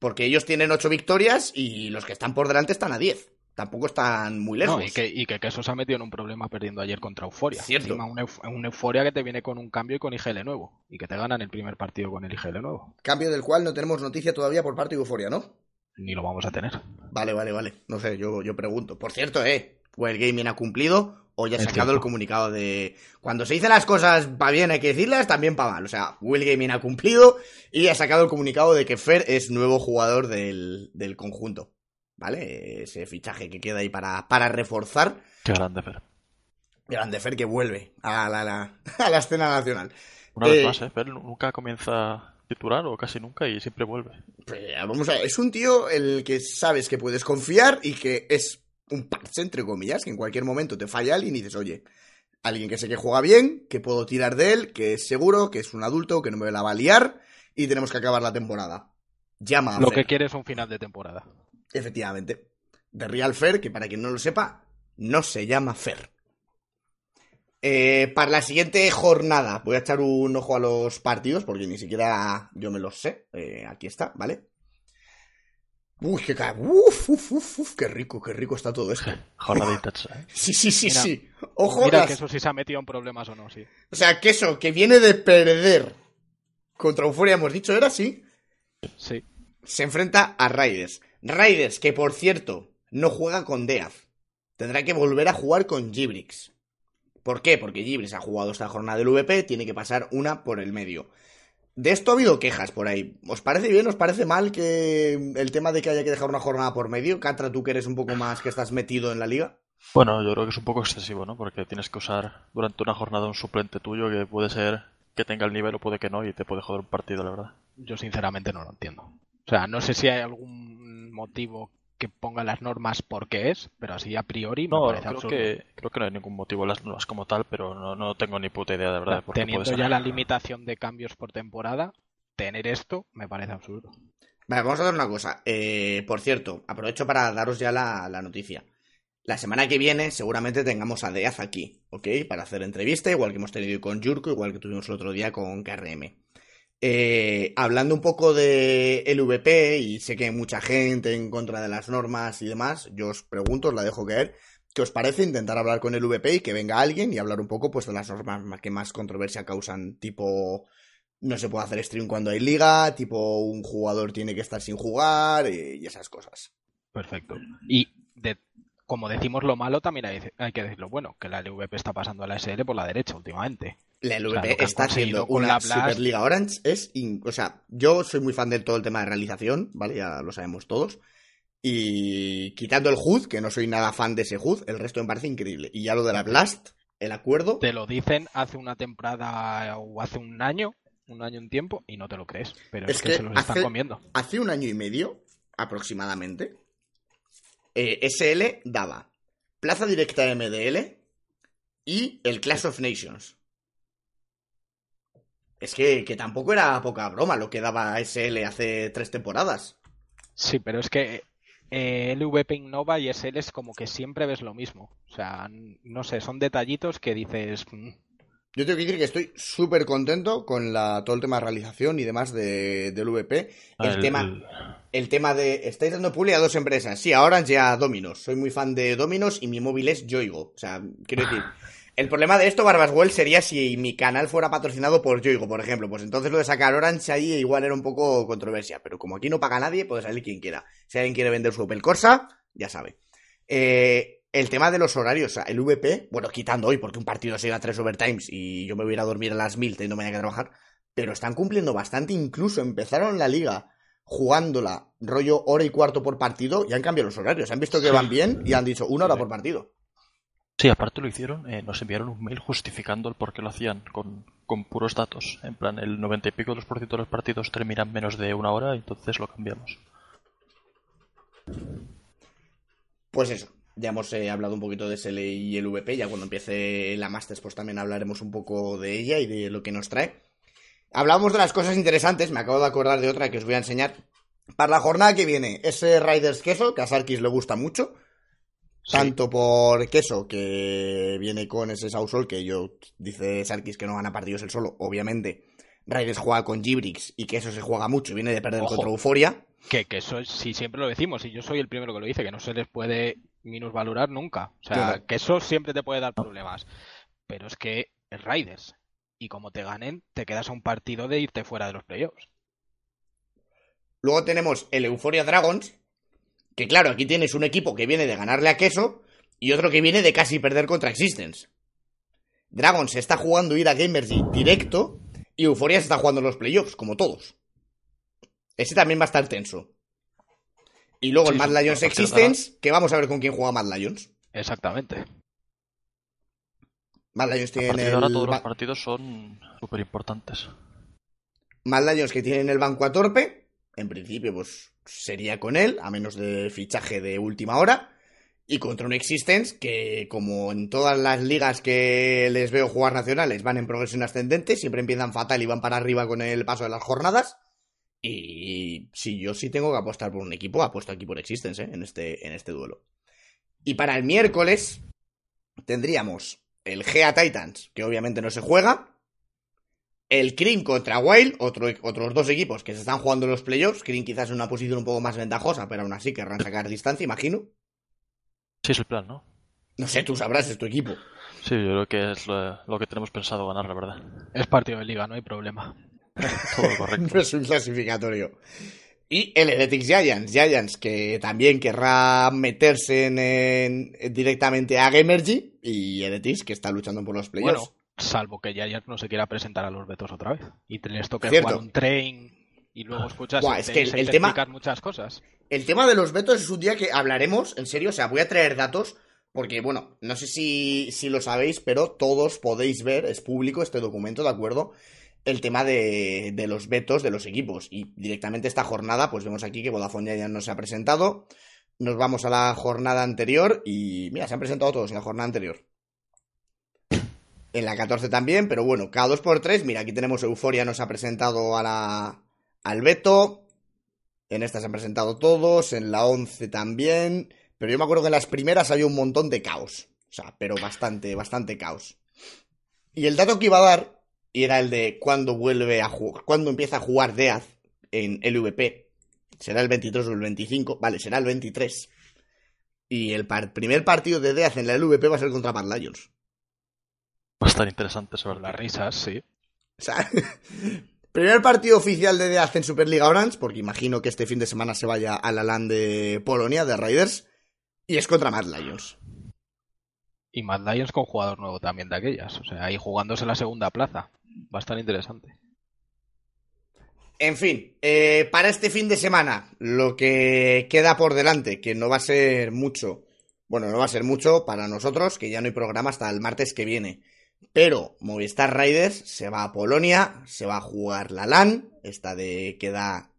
Porque ellos tienen 8 victorias y los que están por delante están a 10. Tampoco están muy lejos. No, y que, y que Queso se ha metido en un problema perdiendo ayer contra Euforia. Cierto. Encima, una Euforia que te viene con un cambio y con IGL nuevo. Y que te ganan el primer partido con el IGL nuevo. Cambio del cual no tenemos noticia todavía por parte de Euforia, ¿no? Ni lo vamos a tener. Vale, vale, vale. No sé, yo, yo pregunto. Por cierto, eh, Well Gaming ha cumplido o ya ha sacado el comunicado de... Cuando se dicen las cosas para bien hay que decirlas, también para mal. O sea, Will Gaming ha cumplido y ha sacado el comunicado de que Fer es nuevo jugador del, del conjunto. ¿Vale? Ese fichaje que queda ahí para, para reforzar. Qué grande, Fer. Grande Fer que vuelve a la, la- a la escena nacional. Una Eh, vez más, ¿eh? Fer nunca comienza titular o casi nunca y siempre vuelve. Pues, vamos a ver, es un tío el que sabes que puedes confiar y que es un parche, entre comillas, que en cualquier momento te falla alguien y dices, oye, alguien que sé que juega bien, que puedo tirar de él, que es seguro, que es un adulto, que no me la va a liar y tenemos que acabar la temporada. Llama a Lo que quiere es un final de temporada. efectivamente. De Real Fer, que para quien no lo sepa, no se llama Fer. Eh, para la siguiente jornada, voy a echar un ojo a los partidos, porque ni siquiera yo me los sé. Eh, aquí está, ¿vale? Uy, qué ca- uf, uf, uf, uf, qué rico, qué rico está todo esto. Jornaditas, ¿eh? Sí, sí, sí, Mira, sí. Ojo, Mira las- que eso sí se ha metido en problemas o no, sí. o sea, que eso, que viene de perder contra Euforia, hemos dicho, era así. Sí. se enfrenta a Raiders. Raiders, que por cierto, no juega con Death. Tendrá que volver a jugar con Gibrix. ¿Por qué? Porque Gibrix ha jugado esta jornada del VP, tiene que pasar una por el medio. De esto ha habido quejas por ahí. ¿Os parece bien? ¿Os parece mal que el tema de que haya que dejar una jornada por medio? Catra, tú que eres un poco más que estás metido en la liga. Bueno, yo creo que es un poco excesivo, ¿no? Porque tienes que usar durante una jornada un suplente tuyo que puede ser que tenga el nivel o puede que no y te puede joder un partido, la verdad. Yo sinceramente no lo entiendo. O sea, no sé si hay algún motivo que ponga las normas por qué es, pero así a priori me No, parece creo absurdo. que, creo que no hay ningún motivo las nuevas como tal, pero no, no tengo ni puta idea de verdad. Teniendo ser. ya la limitación de cambios por temporada, tener esto me parece absurdo. Vale, vamos a hacer una cosa. Eh, por cierto, aprovecho para daros ya la, la noticia. La semana que viene seguramente tengamos a Deaz aquí, ¿ok? Para hacer entrevista, igual que hemos tenido hoy con Yurko, igual que tuvimos el otro día con KRM. Eh, hablando un poco de LVP, y sé que hay mucha gente en contra de las normas y demás, yo os pregunto, os la dejo caer, ¿qué os parece intentar hablar con el VP y que venga alguien y hablar un poco pues de las normas que más controversia causan, tipo no se puede hacer stream cuando hay liga, tipo un jugador tiene que estar sin jugar eh, y esas cosas. Perfecto. Y de, como decimos lo malo, también hay, hay que decir lo bueno, que la LVP está pasando a la SL por la derecha últimamente. La LVP está con una Superliga Orange es, in- o sea, yo soy muy fan de todo el tema de realización, ¿vale? Ya lo sabemos todos. Y quitando el HUD, que no soy nada fan de ese HUD, el resto me parece increíble. Y ya lo de la Blast, el acuerdo, Te lo dicen hace una temporada o hace un año, un año en tiempo, y no te lo crees. Pero es, Es que, que se los están comiendo. hace un año y medio, aproximadamente, eh, SL daba plaza directa MDL y el Clash of Nations. Es que, que tampoco era poca broma lo que daba SL hace tres temporadas. Sí, pero es que eh, LVP innova y SL es como que siempre ves lo mismo. O sea, no sé, son detallitos que dices. mm, Yo tengo que decir que estoy súper contento con la, todo el tema de realización y demás de, del VP. El, El- tema, el- tema de. Estáis dando publi a dos empresas. Sí, a Orange y a Dominos. Soy muy fan de Dominos y mi móvil es Yoigo. O sea, quiero decir. El problema de esto, Barbaswell, sería si mi canal fuera patrocinado por Yoigo, por ejemplo. Pues entonces lo de sacar Orange ahí igual era un poco controversia. Pero como aquí no paga nadie, puede salir quien quiera. Si alguien quiere vender su Opel Corsa, ya sabe. Eh, el tema de los horarios, o sea, el VP, bueno, quitando hoy, porque un partido se iba a tres overtimes y yo me voy a ir a dormir a las mil teniendo mañana que trabajar, pero están cumpliendo bastante, incluso empezaron la liga jugándola rollo hora y cuarto por partido y han cambiado los horarios, han visto que van bien y han dicho una hora por partido. Sí, aparte lo hicieron, eh, nos enviaron un mail justificando el por qué lo hacían con, con puros datos. En plan, el 90 y pico de los por ciento de los partidos terminan menos de una hora, entonces lo cambiamos. Pues eso, ya hemos eh, hablado un poquito de SL y el VP, ya cuando empiece la Masters pues también hablaremos un poco de ella y de lo que nos trae. Hablábamos de las cosas interesantes, me acabo de acordar de otra que os voy a enseñar. Para la jornada que viene, ese Riders Queso, que a Sarkis le gusta mucho, sí. tanto por Queso, que viene con ese Sausol, que yo, dice Sarkis que no gana partidos él solo, obviamente. Riders juega con Gibrix y que eso se juega mucho, viene de perder Ojo. contra Euforia. Que, que eso es, si siempre lo decimos, y yo soy el primero que lo dice, que no se les puede minusvalorar nunca. O sea, Yo no. que eso siempre te puede dar problemas. Pero es que es Raiders. Y como te ganen, te quedas a un partido de irte fuera de los playoffs. Luego tenemos el Euphoria Dragons, que claro, aquí tienes un equipo que viene de ganarle a Queso y otro que viene de casi perder contra Existence. Dragons se está jugando ir a Gamersy directo y Euphoria se está jugando los playoffs, como todos. Ese también va a estar tenso. Y luego Sí, el Mad Lions Existence, que vamos a ver con quién juega Mad Lions. Exactamente. Mad Lions A tiene partir de el ahora todos los partidos son súper importantes. Mad Lions que tienen el banco a Torpe. En principio, pues sería con él, a menos de fichaje de última hora. Y contra un Existence que, como en todas las ligas que les veo jugar nacionales, van en progresión ascendente, siempre empiezan fatal y van para arriba con el paso de las jornadas. Y si yo sí tengo que apostar por un equipo, apuesto aquí por Existence, ¿eh? en, este, en este duelo. Y para el miércoles tendríamos el GA Titans, que obviamente no se juega, el Kring contra Wild, otro, otros dos equipos que se están jugando en los playoffs. Kring quizás en una posición un poco más ventajosa, pero aún así querrán sacar distancia, imagino. Sí, es el plan, ¿no? No sé, tú sabrás, es tu equipo. Sí, yo creo que es lo, lo que tenemos pensado ganar, la verdad. Es partido de liga, no hay problema. Todo correcto. No es un clasificatorio. Y el Heretics Giants, Giants que también querrá meterse en, en- directamente a Gamergy y Heretics que está luchando por los playoffs. Bueno, salvo que Giants no se quiera presentar a los vetos otra vez. Y les toque Cierto. jugar un train y luego escuchas Buah, es que el- el tema- muchas cosas. El tema de los vetos es un día que hablaremos, en serio, o sea, voy a traer datos, porque, bueno, no sé si, si lo sabéis, pero todos podéis ver, es público este documento, ¿de acuerdo? El tema de, de los vetos de los equipos. Y directamente esta jornada, pues vemos aquí que Vodafone ya no se ha presentado. Nos vamos a la jornada anterior y, mira, se han presentado todos en la jornada anterior. En la 14 también, pero bueno, cada 2 por 3 mira, aquí tenemos Euforia, nos ha presentado a la, al veto. En esta se han presentado todos, en la 11 también. Pero yo me acuerdo que en las primeras había un montón de caos. O sea, pero bastante, bastante caos. Y el dato que iba a dar era el de cuándo vuelve a jugar, cuándo empieza a jugar Death en LVP. Será el 23 o el 25. Vale, será el 23. Y el primer partido de Death en la LVP va a ser contra Bad Lions. Va a estar interesante Por las risas, sí. O sea, primer partido oficial de Death en Superliga Orange, porque imagino que este fin de semana se vaya a la LAN de Polonia, de Raiders, y es contra Mad Lions. Y Mad Lions con jugador nuevo también de aquellas. O sea, ahí jugándose la segunda plaza. Va a estar interesante. En fin, eh, para este fin de semana, lo que queda por delante, que no va a ser mucho, bueno, no va a ser mucho para nosotros, que ya no hay programa hasta el martes que viene. Pero Movistar Raiders se va a Polonia, se va a jugar la LAN, esta de que da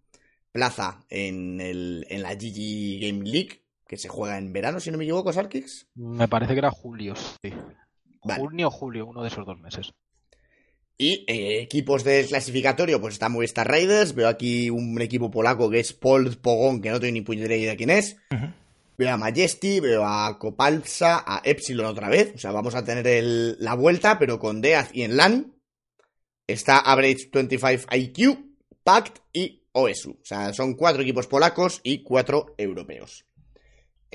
plaza en, el, en la GG Game League, que se juega en verano, si no me equivoco, Sarkix. Me parece que era julio, sí. Vale. Junio o julio, uno de esos dos meses. Y eh, equipos del clasificatorio, pues está Movistar Raiders. Veo aquí un equipo polaco que es Paul Pogon, que no tengo ni puñetera idea de quién es. Veo a Majesty, veo a Copalsa, a Epsilon otra vez. O sea, vamos a tener el- la vuelta, pero con Death y en LAN. Está Average 25 IQ, Pact y OSU. O sea, son cuatro equipos polacos y cuatro europeos.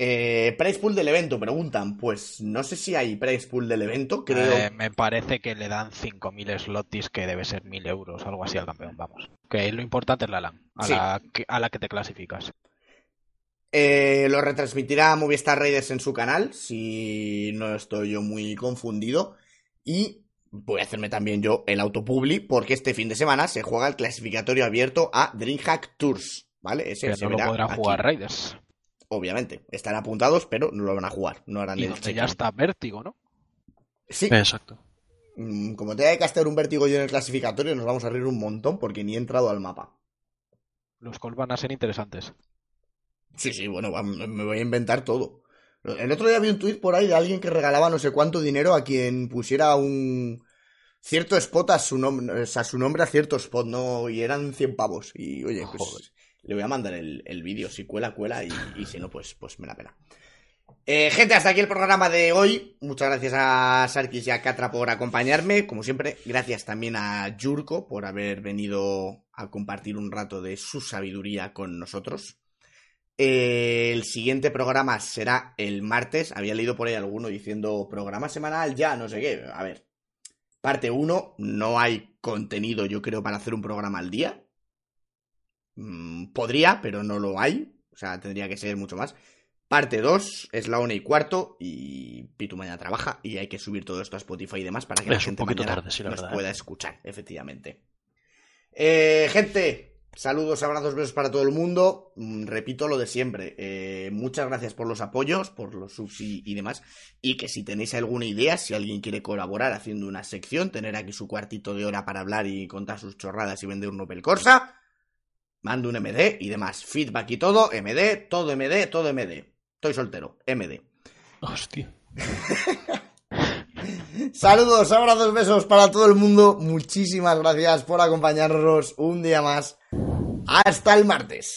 Eh, price pool del evento, preguntan. Pues no sé si hay price pool del evento, creo. Eh, me parece que le dan 5.000 slotis, que debe ser 1.000 euros, algo así al campeón, vamos. Que lo importante es la LAN, a, Sí. la, que, a la que te clasificas. Eh, lo retransmitirá Movistar Raiders en su canal, si no estoy yo muy confundido. Y voy a hacerme también yo el autopubli, porque este fin de semana se juega el clasificatorio abierto a DreamHack Tours. ¿Vale? Ese Que se no lo aquí. jugar Raiders. Obviamente. Están apuntados, pero no lo van a jugar. No harán Y el donde ya está Vértigo, ¿no? Sí, Exacto. mm, como tenga que castear un vértigo yo en el clasificatorio, nos vamos a reír un montón porque ni he entrado al mapa. Los calls van a ser interesantes. Sí, sí, bueno, me voy a inventar todo. El otro día vi un tuit por ahí de alguien que regalaba no sé cuánto dinero a quien pusiera un cierto spot a su nombre, o sea, su nombre a cierto spot, ¿no? Y eran 100 pavos. Y oye, pues Joder. le voy a mandar el, el vídeo. Si cuela, cuela. Y, y si no, pues, pues me la pela. Eh, gente, hasta aquí el programa de hoy. Muchas gracias a Sarkis y a Catra por acompañarme. Como siempre, gracias también a Yurko por haber venido a compartir un rato de su sabiduría con nosotros. Eh, el siguiente programa será el martes. Había leído por ahí alguno diciendo programa semanal ya, no sé qué. A ver. Parte 1, no hay contenido, yo creo, para hacer un programa al día. Mm, podría, pero no lo hay. O sea, tendría que ser mucho más. Parte 2 es la una y cuarto y Pitu mañana trabaja y hay que subir todo esto a Spotify y demás para que la un gente poquito mañana tarde, sí, la nos verdad, pueda escuchar, efectivamente. Eh, gente, saludos, abrazos, besos para todo el mundo. Mm, repito lo de siempre. eh, muchas gracias por los apoyos, por los subs y, y demás. Y que si tenéis alguna idea, si alguien quiere colaborar haciendo una sección, tener aquí su cuartito de hora para hablar y contar sus chorradas y vender un Opel Corsa, mando un MD y demás. Feedback y todo, MD, todo MD, todo MD. Estoy soltero, MD. Hostia. Saludos, abrazos, besos para todo el mundo. Muchísimas gracias por acompañarnos un día más. Hasta el martes.